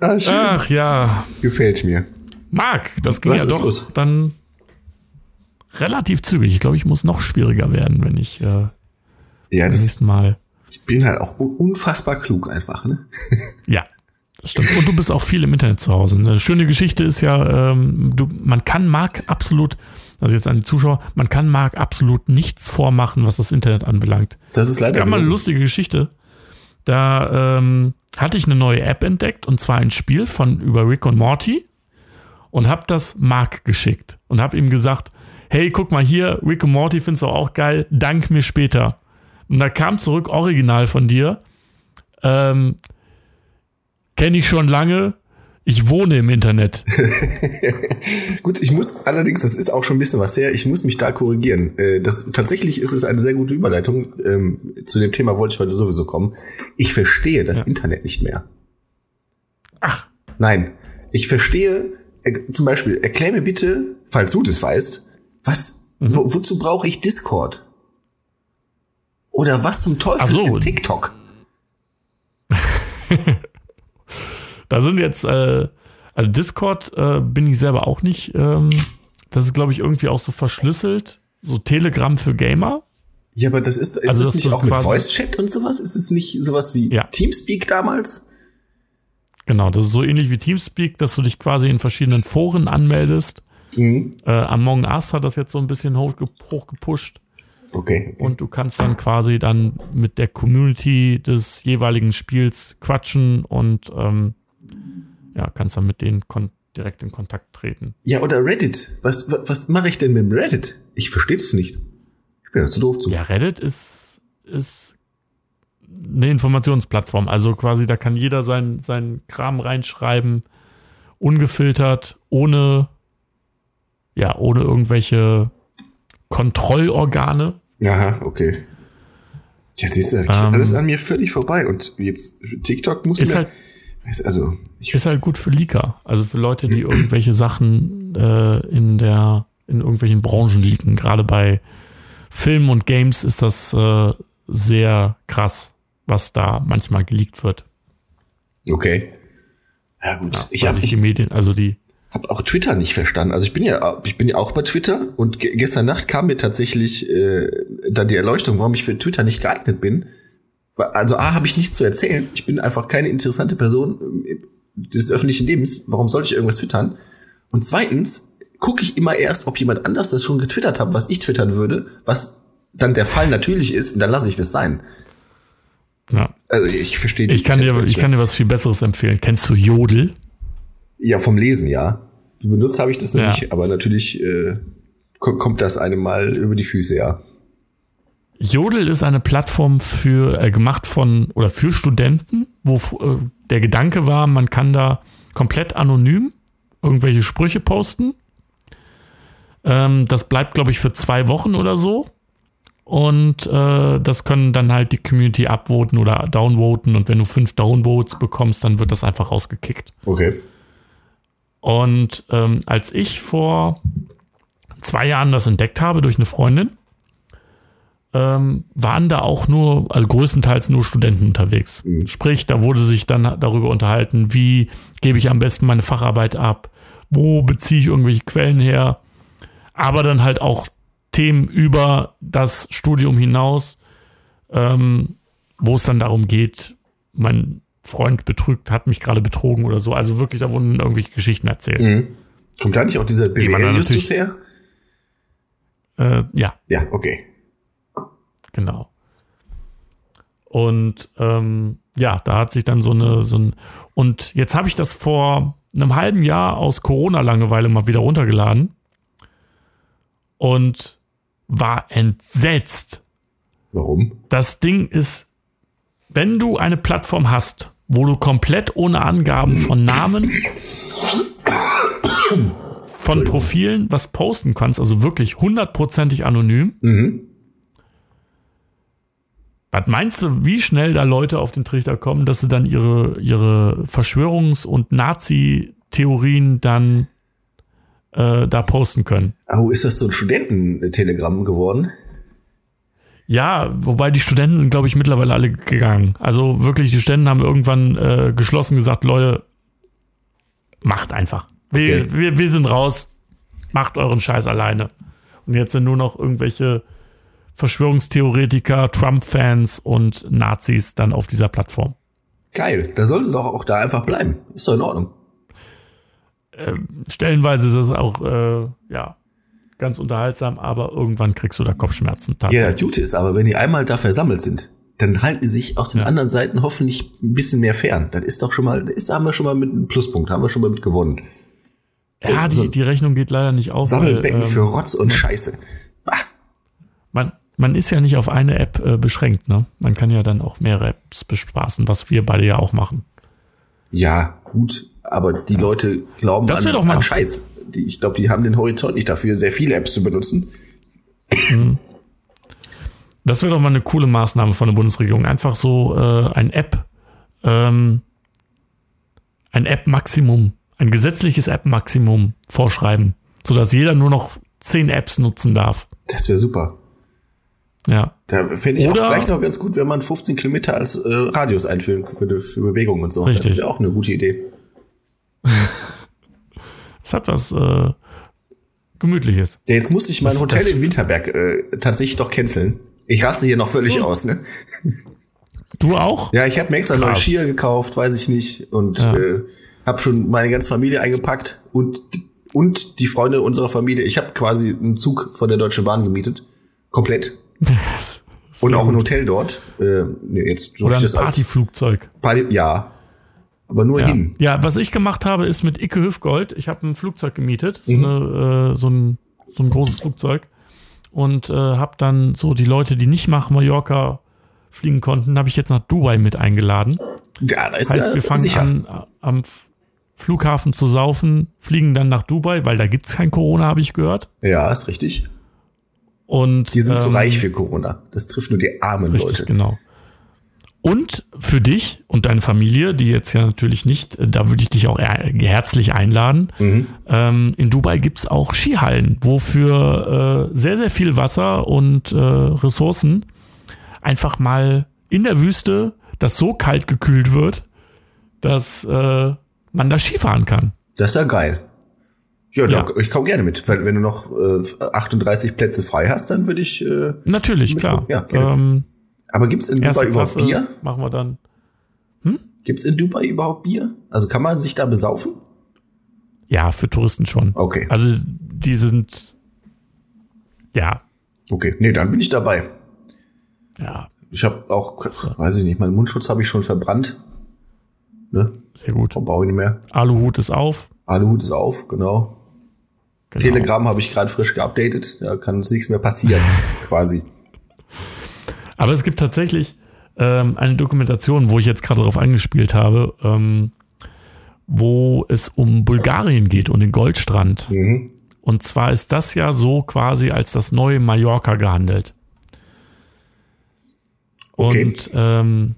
S2: ah,
S1: Ach ja.
S2: Gefällt mir.
S1: Marc, das ging Was ja doch los? dann relativ zügig. Ich glaube, ich muss noch schwieriger werden, wenn ich äh,
S2: ja, das
S1: nächsten Mal.
S2: Ich bin halt auch unfassbar klug einfach, ne?
S1: ja. Das stimmt. Und du bist auch viel im Internet zu Hause. Eine schöne Geschichte ist ja, ähm, du, man kann Marc absolut, also jetzt an die Zuschauer, man kann Marc absolut nichts vormachen, was das Internet anbelangt.
S2: Das ist leider. Es
S1: gab mal eine lustige Geschichte. Da ähm, hatte ich eine neue App entdeckt und zwar ein Spiel von über Rick und Morty und habe das Marc geschickt und habe ihm gesagt, hey, guck mal hier, Rick und Morty findest du auch geil, dank mir später. Und da kam zurück Original von dir. Ähm, Kenne ich schon lange. Ich wohne im Internet.
S2: Gut, ich muss allerdings, das ist auch schon ein bisschen was her, ich muss mich da korrigieren. Äh, das, tatsächlich ist es eine sehr gute Überleitung. Ähm, zu dem Thema wollte ich heute sowieso kommen. Ich verstehe das ja. Internet nicht mehr.
S1: Ach.
S2: Nein, ich verstehe, äh, zum Beispiel, erklär mir bitte, falls du das weißt, was, mhm. wo, wozu brauche ich Discord? Oder was zum Teufel so. ist TikTok?
S1: da sind jetzt, äh, also Discord äh, bin ich selber auch nicht. Ähm, das ist, glaube ich, irgendwie auch so verschlüsselt. So Telegram für Gamer.
S2: Ja, aber das ist, ist also, das nicht auch mit Voice-Chat und sowas? Ist es nicht sowas wie ja. Teamspeak damals?
S1: Genau, das ist so ähnlich wie Teamspeak, dass du dich quasi in verschiedenen Foren anmeldest Mhm. Äh, Among Us hat das jetzt so ein bisschen hoch, hochgepusht.
S2: Okay.
S1: Und du kannst dann quasi dann mit der Community des jeweiligen Spiels quatschen und ähm, ja, kannst dann mit denen direkt in Kontakt treten.
S2: Ja, oder Reddit. Was, was, was mache ich denn mit dem Reddit? Ich verstehe das nicht. Ich bin ja zu doof zu.
S1: Ja, Reddit ist, ist eine Informationsplattform. Also quasi, da kann jeder seinen sein Kram reinschreiben, ungefiltert, ohne ja, ohne irgendwelche Kontrollorgane.
S2: Aha, okay. Ja, siehst du, ähm, alles an mir völlig vorbei. Und jetzt TikTok muss
S1: ist halt,
S2: also
S1: ist halt gut für Leaker, also für Leute, die irgendwelche Sachen äh, in der in irgendwelchen Branchen liegen. Gerade bei Filmen und Games ist das äh, sehr krass, was da manchmal geleakt wird.
S2: Okay. Ja gut,
S1: ja, ich habe die Medien, also die
S2: habe auch Twitter nicht verstanden. Also ich bin ja, ich bin ja auch bei Twitter und gestern Nacht kam mir tatsächlich äh, dann die Erleuchtung, warum ich für Twitter nicht geeignet bin. Also A, habe ich nichts zu erzählen. Ich bin einfach keine interessante Person äh, des öffentlichen Lebens. Warum sollte ich irgendwas twittern? Und zweitens gucke ich immer erst, ob jemand anders das schon getwittert hat, was ich twittern würde, was dann der Fall natürlich ist, und dann lasse ich das sein.
S1: Ja.
S2: Also ich verstehe
S1: Ich kann dir, ich kann dir was viel Besseres empfehlen. Kennst du Jodel?
S2: Ja, vom Lesen, ja. Benutzt habe ich das ja. nicht, aber natürlich äh, kommt das einem mal über die Füße, ja.
S1: Jodel ist eine Plattform für äh, gemacht von oder für Studenten, wo äh, der Gedanke war, man kann da komplett anonym irgendwelche Sprüche posten. Ähm, das bleibt, glaube ich, für zwei Wochen oder so. und äh, das können dann halt die Community upvoten oder downvoten und wenn du fünf Downvotes bekommst, dann wird das einfach rausgekickt.
S2: Okay.
S1: Und ähm, als ich vor zwei Jahren das entdeckt habe durch eine Freundin, ähm, waren da auch nur, also größtenteils nur Studenten unterwegs.
S2: Mhm.
S1: Sprich, da wurde sich dann darüber unterhalten, wie gebe ich am besten meine Facharbeit ab, wo beziehe ich irgendwelche Quellen her, aber dann halt auch Themen über das Studium hinaus, ähm, wo es dann darum geht, mein Freund betrügt, hat mich gerade betrogen oder so. Also wirklich, da wurden irgendwelche Geschichten erzählt.
S2: Mhm. Kommt da nicht auch dieser BWL-Justus her?
S1: Äh, ja,
S2: Ja, okay.
S1: genau. Und ähm, ja, da hat sich dann so eine, so ein, und jetzt habe ich das vor einem halben Jahr aus Corona-Langeweile mal wieder runtergeladen und war entsetzt.
S2: Warum?
S1: Das Ding ist, wenn du eine Plattform hast, wo du komplett ohne Angaben von Namen, von Profilen was posten kannst, also wirklich hundertprozentig anonym,
S2: Mhm.
S1: was meinst du, wie schnell da Leute auf den Trichter kommen, dass sie dann ihre, ihre Verschwörungs- und Nazi-Theorien dann äh, da posten können?
S2: Oh, ist das so ein Studententelegramm geworden?
S1: Ja, wobei die Studenten sind, glaube ich, mittlerweile alle gegangen. Also wirklich, die Studenten haben irgendwann äh, geschlossen gesagt, Leute, macht einfach. Wir,
S2: Okay.
S1: wir, wir sind raus, macht euren Scheiß alleine. Und jetzt sind nur noch irgendwelche Verschwörungstheoretiker, Trump-Fans und Nazis dann auf dieser Plattform.
S2: Geil. Da sollen sie doch auch da einfach bleiben. Ist doch in Ordnung.
S1: Stellenweise ist das auch, äh, ja, ganz unterhaltsam, aber irgendwann kriegst du da Kopfschmerzen.
S2: Ja, das Gute ist aber, wenn die einmal da versammelt sind, dann halten die sich aus den
S1: Ja.
S2: anderen Seiten hoffentlich ein bisschen mehr fern. Das ist doch schon mal, ist, da haben wir schon mal mit einem Pluspunkt, haben wir schon mal mit gewonnen. So,
S1: ja, die,
S2: so
S1: die Rechnung geht leider nicht auf.
S2: Sammelbecken
S1: weil, ähm,
S2: für Rotz und Scheiße. Bah,
S1: Man, man ist ja nicht auf eine App äh, beschränkt, ne? Man kann ja dann auch mehrere Apps bespaßen, was wir beide ja auch machen.
S2: ja, gut, aber die Leute glauben
S1: Das
S2: an,
S1: doch mal-
S2: an Scheiß. Die, ich glaube, die haben den Horizont nicht dafür, sehr viele Apps zu benutzen.
S1: Das wäre doch mal eine coole Maßnahme von der Bundesregierung. Einfach so äh, ein App, ähm, ein App-Maximum, ein gesetzliches App-Maximum vorschreiben, sodass jeder nur noch zehn Apps nutzen darf.
S2: Das wäre super.
S1: Ja.
S2: Da fände ich auch
S1: Oder-
S2: gleich noch ganz gut, wenn man 15 Kilometer als äh, Radius einführen würde für Bewegung und so.
S1: Richtig.
S2: Das wäre auch eine gute Idee.
S1: Es hat was äh, Gemütliches.
S2: Ja, jetzt musste ich mein
S1: Das-
S2: Hotel
S1: das-
S2: in Winterberg äh, tatsächlich doch canceln. Ich raste hier noch völlig
S1: Oh.
S2: aus, ne?
S1: Du auch?
S2: Ja, ich habe mir extra neue. Skier gekauft, weiß ich nicht. Und
S1: Ja.
S2: äh, habe schon meine ganze Familie eingepackt und, und die Freunde unserer Familie. Ich habe quasi einen Zug von der Deutschen Bahn gemietet. Komplett. Und auch ein Hotel dort. Äh, nee, jetzt
S1: Oder ein Partyflugzeug.
S2: Party. Ja. Aber nur
S1: Ja.
S2: hin.
S1: ja, was ich gemacht habe, ist mit Icke Hüfgold, ich habe ein Flugzeug gemietet,
S2: Mhm.
S1: so, eine, äh, so, ein, so ein großes Flugzeug und äh, habe dann so die Leute, die nicht nach Mallorca fliegen konnten, habe ich jetzt nach Dubai mit eingeladen.
S2: Ja, da ist
S1: Heißt,
S2: ja
S1: wir fangen
S2: sicher.
S1: an, äh, am Flughafen zu saufen, fliegen dann nach Dubai, weil da gibt's kein Corona, habe ich gehört.
S2: Ja, ist richtig.
S1: Und,
S2: Die sind zu
S1: ähm,
S2: reich für Corona. Das trifft nur die armen
S1: Richtig,
S2: Leute.
S1: genau. Und für dich und deine Familie, die jetzt ja natürlich nicht, äh, da würde ich dich auch herzlich einladen.
S2: Mhm.
S1: Ähm, in Dubai gibt's auch Skihallen, wo für äh, sehr, sehr viel Wasser und äh, Ressourcen einfach mal in der Wüste das so kalt gekühlt wird, dass äh, man da Skifahren kann.
S2: Das ist ja geil. Ja,
S1: Ja.
S2: Doch, ich komme gerne mit. Wenn, wenn du noch äh, 38 Plätze frei hast, dann würde ich. Äh,
S1: Natürlich, klar.
S2: Ja, gerne.
S1: ähm,
S2: aber gibt's in
S1: erste
S2: Dubai überhaupt
S1: Klasse
S2: Bier?
S1: machen wir dann.
S2: Gibt's in Dubai überhaupt Bier? Also kann man sich da besaufen?
S1: Ja, für Touristen schon.
S2: Okay.
S1: Also die sind ja,
S2: Okay. Nee, dann bin ich dabei.
S1: ja,
S2: Ich habe auch, weiß ich nicht, meinen Mundschutz habe ich schon verbrannt. Ne?
S1: sehr gut.
S2: Brauche ich nicht mehr.
S1: Aluhut ist auf.
S2: Aluhut ist auf, genau.
S1: Genau.
S2: Telegram habe ich gerade frisch geupdatet. Da kann uns nichts mehr passieren, quasi.
S1: Aber es gibt tatsächlich ähm, eine Dokumentation, wo ich jetzt gerade darauf angespielt habe, ähm, wo es um Bulgarien geht und den Goldstrand.
S2: Mhm.
S1: Und zwar ist das ja so quasi als das neue Mallorca gehandelt. Okay. Und ähm,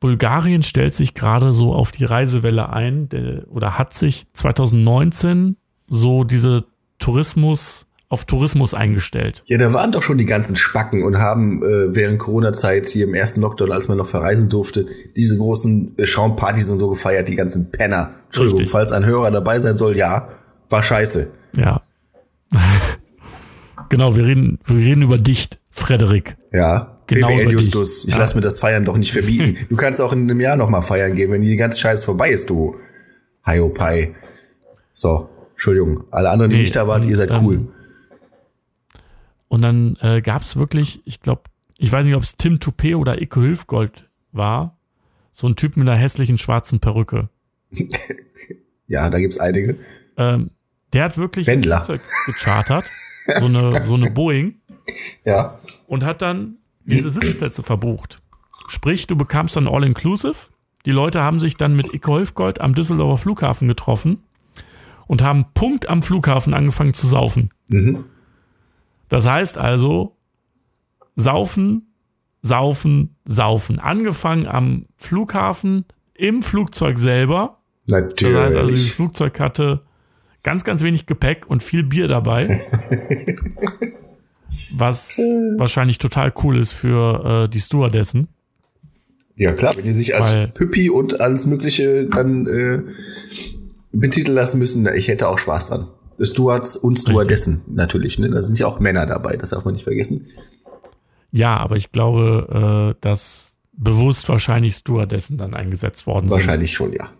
S1: Bulgarien stellt sich gerade so auf die Reisewelle ein der, oder hat sich 2019 so diese Tourismus auf Tourismus eingestellt.
S2: Ja, da waren doch schon die ganzen Spacken und haben äh, während Corona-Zeit hier im ersten Lockdown, als man noch verreisen durfte, diese großen äh, Schaumpartys und so gefeiert, die ganzen Penner. Entschuldigung, Richtig. falls ein Hörer dabei sein soll, ja, war scheiße.
S1: Ja. genau, wir reden, wir reden über dicht, Frederik.
S2: Ja. Genau BWL Justus, ich ja. lass mir das Feiern doch nicht verbieten. du kannst auch in einem Jahr noch mal feiern gehen, wenn die ganze Scheiß vorbei ist, du Hiopai. So, Entschuldigung, alle anderen, die nee, nicht da waren, ihr seid cool.
S1: Und dann äh, gab es wirklich, ich glaube, ich weiß nicht, ob es Tim Toupet oder Icke Hülfgold war, so ein Typ mit einer hässlichen schwarzen Perücke.
S2: ja, da gibt's einige.
S1: Ähm, der hat wirklich
S2: Wendler.
S1: gechartert, so eine, so eine Boeing.
S2: Ja.
S1: Und hat dann diese Sitzplätze verbucht. Sprich, du bekamst dann All-Inclusive. Die Leute haben sich dann mit Icke Hülfgold am Düsseldorfer Flughafen getroffen und haben Punkt am Flughafen angefangen zu saufen. Mhm. Das heißt also, saufen, saufen, saufen. Angefangen am Flughafen, im Flugzeug selber.
S2: Natürlich. Das heißt also,
S1: dieses Flugzeug hatte ganz, ganz wenig Gepäck und viel Bier dabei. was wahrscheinlich total cool ist für äh, die Stewardessen.
S2: Ja, klar, wenn die sich als Weil, Püppi und alles Mögliche dann äh, betiteln lassen müssen, ich hätte auch Spaß dran. Stewards und Stewardessen natürlich. Ne? Da sind ja auch Männer dabei, das darf man nicht vergessen.
S1: Ja, aber ich glaube, äh, dass bewusst wahrscheinlich Stewardessen dann eingesetzt worden
S2: wahrscheinlich sind. Wahrscheinlich schon, ja.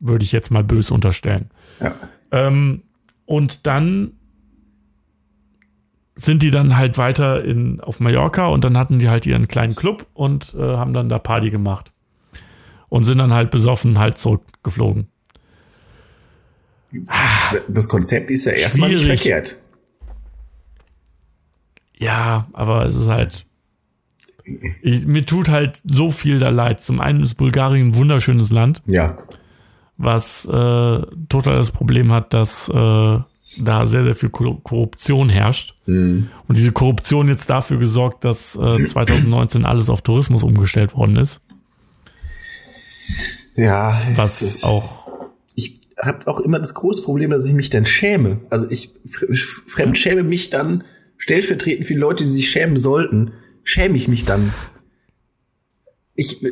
S1: Würde ich jetzt mal böse unterstellen.
S2: Ja.
S1: Ähm, und dann sind die dann halt weiter in, auf Mallorca und dann hatten die halt ihren kleinen Club und äh, haben dann da Party gemacht. Und sind dann halt besoffen halt zurückgeflogen.
S2: Das Konzept ist ja erstmal nicht verkehrt.
S1: Ja, aber es ist halt. Ich, mir tut halt so viel da leid. Zum einen ist Bulgarien ein wunderschönes Land.
S2: Ja.
S1: Was äh, total das Problem hat, dass äh, da sehr, sehr viel Korruption herrscht. Mhm. Und diese Korruption jetzt dafür gesorgt, dass äh, 2019 alles auf Tourismus umgestellt worden ist.
S2: Ja.
S1: Was auch
S2: habe auch immer das große Problem, dass ich mich dann schäme. Also ich fremdschäme mich dann stellvertretend für Leute, die sich schämen sollten, schäme ich mich dann. Ich,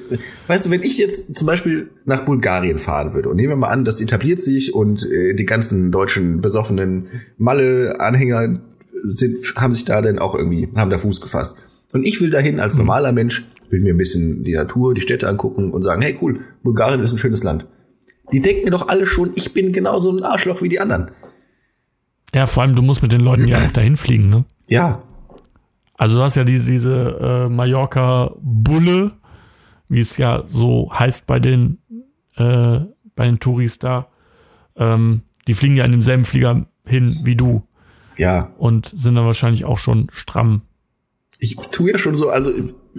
S2: weißt du, wenn ich jetzt zum Beispiel nach Bulgarien fahren würde und nehmen wir mal an, das etabliert sich und äh, die ganzen deutschen besoffenen Malle-Anhänger sind, haben sich da dann auch irgendwie, haben da Fuß gefasst. Und ich will dahin als normaler Mensch, will mir ein bisschen die Natur, die Städte angucken und sagen, hey cool, Bulgarien ist ein schönes Land. Die denken mir doch alle schon, ich bin genauso ein Arschloch wie die anderen.
S1: Ja, vor allem, du musst mit den Leuten ja auch dahin fliegen, ne?
S2: Ja.
S1: Also du hast ja diese, diese äh, Mallorca-Bulle, wie es ja so heißt bei den, äh, bei den Touris da. Ähm, die fliegen ja in demselben Flieger hin wie du.
S2: Ja.
S1: Und sind dann wahrscheinlich auch schon stramm.
S2: Ich tue ja schon so, also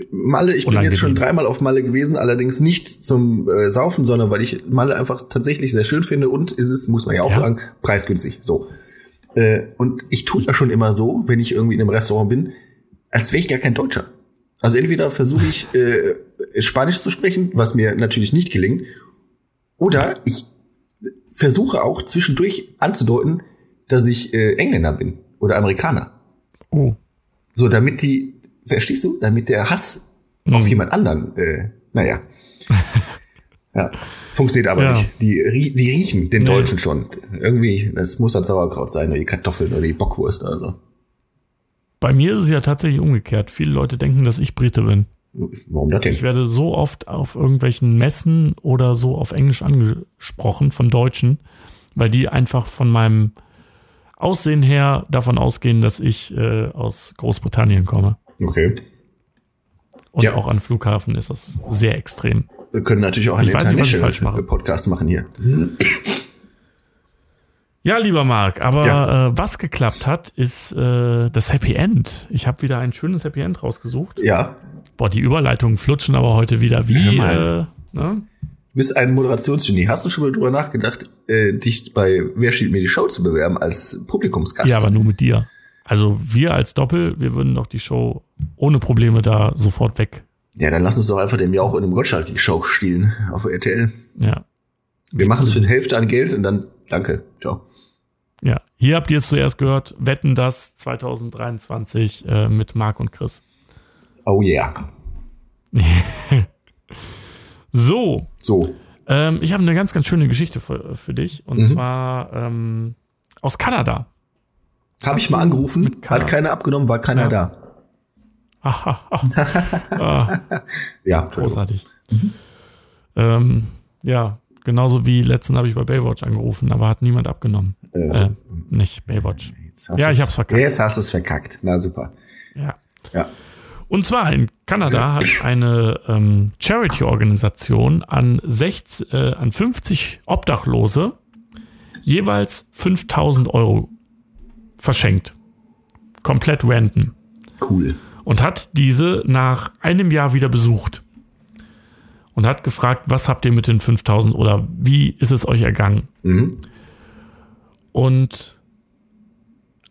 S2: Malle, ich bin jetzt schon dreimal auf Malle gewesen, allerdings nicht zum äh, Saufen, sondern weil ich Malle einfach tatsächlich sehr schön finde und ist es, muss man ja auch ja. sagen, preisgünstig. So. Äh, und ich tue ja schon immer so, wenn ich irgendwie in einem Restaurant bin, als wäre ich gar kein Deutscher. Also entweder versuche ich äh, Spanisch zu sprechen, was mir natürlich nicht gelingt, oder ich versuche auch zwischendurch anzudeuten, dass ich äh, Engländer bin oder Amerikaner.
S1: Oh.
S2: So, damit die Verstehst du? Damit der Hass mhm. auf jemand anderen, äh, naja. ja, funktioniert aber ja. nicht. Die, die riechen den nee. Deutschen schon. Irgendwie, das muss ein Sauerkraut sein oder die Kartoffeln oder die Bockwurst oder so.
S1: Bei mir ist es ja tatsächlich umgekehrt. Viele Leute denken, dass ich Brite bin.
S2: Warum das denn?
S1: Ich werde so oft auf irgendwelchen Messen oder so auf Englisch angesprochen von Deutschen, weil die einfach von meinem Aussehen her davon ausgehen, dass ich äh, aus Großbritannien komme.
S2: Okay.
S1: Und ja. auch an Flughafen ist das sehr extrem.
S2: Wir können natürlich auch einen International Podcast machen hier.
S1: Ja, lieber Marc, aber ja. äh, was geklappt hat, ist äh, das Happy End. Ich habe wieder ein schönes Happy End rausgesucht.
S2: Ja.
S1: Boah, die Überleitungen flutschen aber heute wieder wie. Äh,
S2: ne? Du bist ein Moderationsgenie. Hast du schon mal drüber nachgedacht, äh, dich bei Wer steht mir die Show zu bewerben als Publikumsgast?
S1: Ja, aber nur mit dir. Also wir als Doppel, wir würden doch die Show ohne Probleme da sofort weg
S2: Ja, dann lass uns doch einfach dem Jauch in einem Gottschalk-Show stiehlen auf RTL.
S1: Ja.
S2: Wir machen es für die Hälfte an Geld und dann danke. Ciao.
S1: Ja, hier habt ihr es zuerst gehört. Wetten das 2023 äh, mit Marc und Chris.
S2: Oh yeah.
S1: so.
S2: So.
S1: Ähm, ich habe eine ganz, ganz schöne Geschichte für, für dich. Und
S2: Mhm.
S1: zwar ähm, aus Kanada.
S2: Habe ich mal angerufen, hat keiner abgenommen, war keiner
S1: Ja.
S2: da.
S1: ah,
S2: Ja,
S1: großartig. Ähm, ja, genauso wie letzten habe ich bei Baywatch angerufen, aber hat niemand abgenommen.
S2: Äh,
S1: Äh, nicht Baywatch. Ja, ich hab's verkackt.
S2: Jetzt hast du es verkackt. Na super.
S1: Ja.
S2: Ja.
S1: Und zwar in Kanada hat eine ähm, Charity-Organisation an, 60, äh, an 50 Obdachlose jeweils 5000 Euro verschenkt. Komplett random.
S2: Cool.
S1: Und hat diese nach einem Jahr wieder besucht. Und hat gefragt, was habt ihr mit den 5000 oder wie ist es euch ergangen?
S2: Mhm.
S1: Und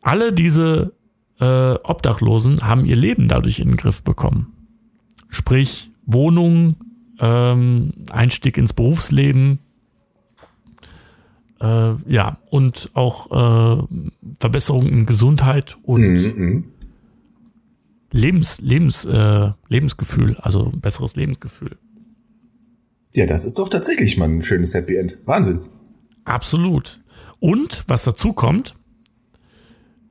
S1: alle diese äh, Obdachlosen haben ihr Leben dadurch in den Griff bekommen. Sprich, Wohnung, ähm, Einstieg ins Berufsleben, äh, ja, und auch äh, Verbesserung in Gesundheit und
S2: Mhm. Mhm.
S1: Lebens, Lebens, äh, Lebensgefühl, also ein besseres Lebensgefühl.
S2: Ja, das ist doch tatsächlich mal ein schönes Happy End. Wahnsinn.
S1: Absolut. Und was dazu kommt,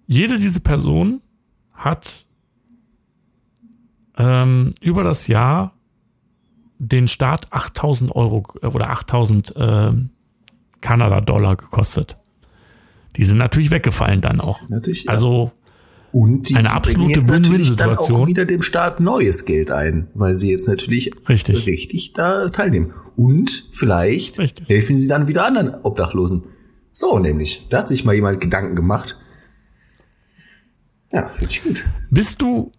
S1: jede diese Person hat ähm, über das Jahr den Staat 8000 Euro äh, oder 8000 ähm, Kanada-Dollar gekostet. Die sind natürlich weggefallen dann auch.
S2: Natürlich. ja.
S1: Also
S2: Und die
S1: eine
S2: bringen
S1: absolute
S2: jetzt natürlich dann auch wieder dem Staat neues Geld ein, weil sie jetzt natürlich
S1: Richtig.
S2: richtig da teilnehmen. Und vielleicht
S1: Richtig.
S2: helfen sie dann wieder anderen Obdachlosen. So nämlich. Da hat sich mal jemand Gedanken gemacht. Ja, finde ich gut.
S1: bist du,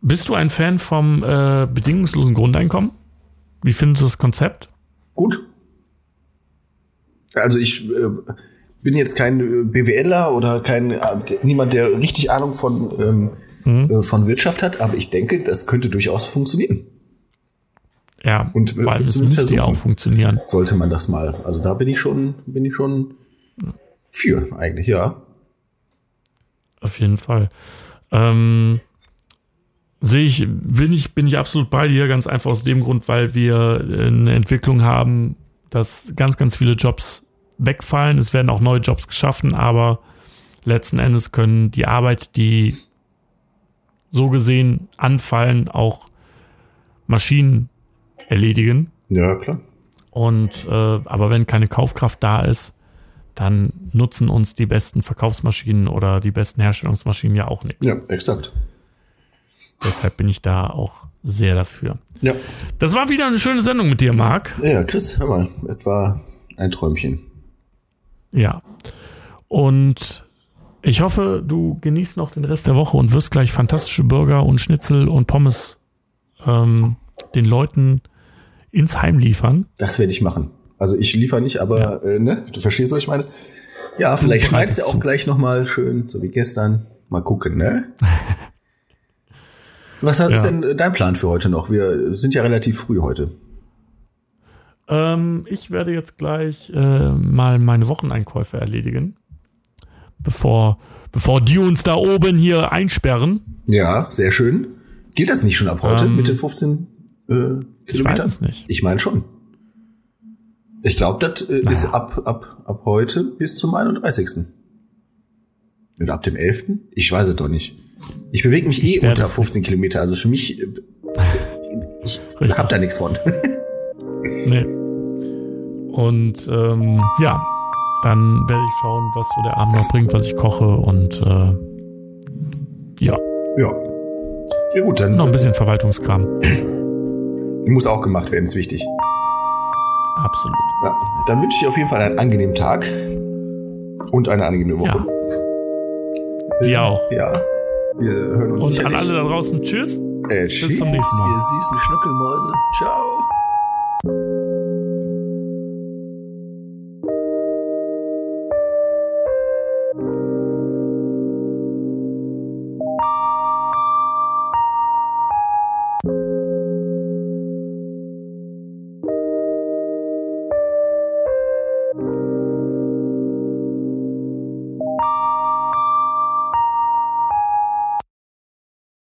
S1: bist du ein Fan vom äh, bedingungslosen Grundeinkommen? Wie findest du das Konzept?
S2: Gut. Also ich äh, bin jetzt kein äh, BWLer oder kein äh, niemand, der richtig Ahnung von, ähm,
S1: Mhm.
S2: äh, von Wirtschaft hat, aber ich denke, das könnte durchaus funktionieren.
S1: Ja,
S2: Und
S1: allem es müsste ja auch funktionieren.
S2: Sollte man das mal. Also da bin ich schon, bin ich schon für eigentlich, ja.
S1: Auf jeden Fall. Ähm, sehe ich, bin ich, bin ich absolut bei dir, ganz einfach aus dem Grund, weil wir eine Entwicklung haben, dass ganz, ganz viele Jobs wegfallen. Es werden auch neue Jobs geschaffen, aber letzten Endes können die Arbeit, die so gesehen anfallen, auch Maschinen erledigen.
S2: Ja, klar.
S1: Und äh, aber wenn keine Kaufkraft da ist, dann nutzen uns die besten Verkaufsmaschinen oder die besten Herstellungsmaschinen ja auch nichts.
S2: Ja, exakt.
S1: Deshalb bin ich da auch sehr dafür.
S2: Ja.
S1: Das war wieder eine schöne Sendung mit dir, Marc.
S2: Ja, Chris, hör mal, etwa ein Träumchen.
S1: Ja. Und ich hoffe, du genießt noch den Rest der Woche und wirst gleich fantastische Burger und Schnitzel und Pommes ähm, den Leuten ins Heim liefern.
S2: Das werde ich machen. Also ich liefere nicht, aber äh, ne, du verstehst, was ich meine. Ja, vielleicht schneidest du auch
S1: zu.
S2: gleich noch mal schön, so wie gestern. Mal gucken, ne? Was ist
S1: Ja.
S2: denn dein Plan für heute noch? Wir sind ja relativ früh heute.
S1: Ähm, ich werde jetzt gleich äh, mal meine Wocheneinkäufe erledigen, bevor, bevor die uns da oben hier einsperren.
S2: Ja, sehr schön. Gilt das nicht schon ab heute
S1: Ähm,
S2: mit den 15 äh, Kilometern?
S1: Ich weiß es nicht.
S2: Ich meine schon. Ich glaube, das äh, ist ab, ab, ab heute bis zum 31. Oder ab dem 11. Ich weiß es doch nicht. Ich bewege mich eh unter
S1: es
S2: 15 Kilometer. Also für mich, äh, ich
S1: Richtig.
S2: hab da nichts von.
S1: Nee. Und ähm, ja, dann werde ich schauen, was so der Abend noch bringt, was ich koche und äh, ja,
S2: ja. Ja gut, dann
S1: noch ein bisschen Verwaltungskram.
S2: muss auch gemacht werden, ist wichtig.
S1: Absolut.
S2: Ja, dann wünsche ich dir auf jeden Fall einen angenehmen Tag und eine angenehme Woche.
S1: Dir auch.
S2: Ja. Wir hören uns
S1: Und an alle da draußen, tschüss.
S2: Äh,
S1: zum nächsten Mal.
S2: Ihr süßen Schnuckelmäuse. Ciao.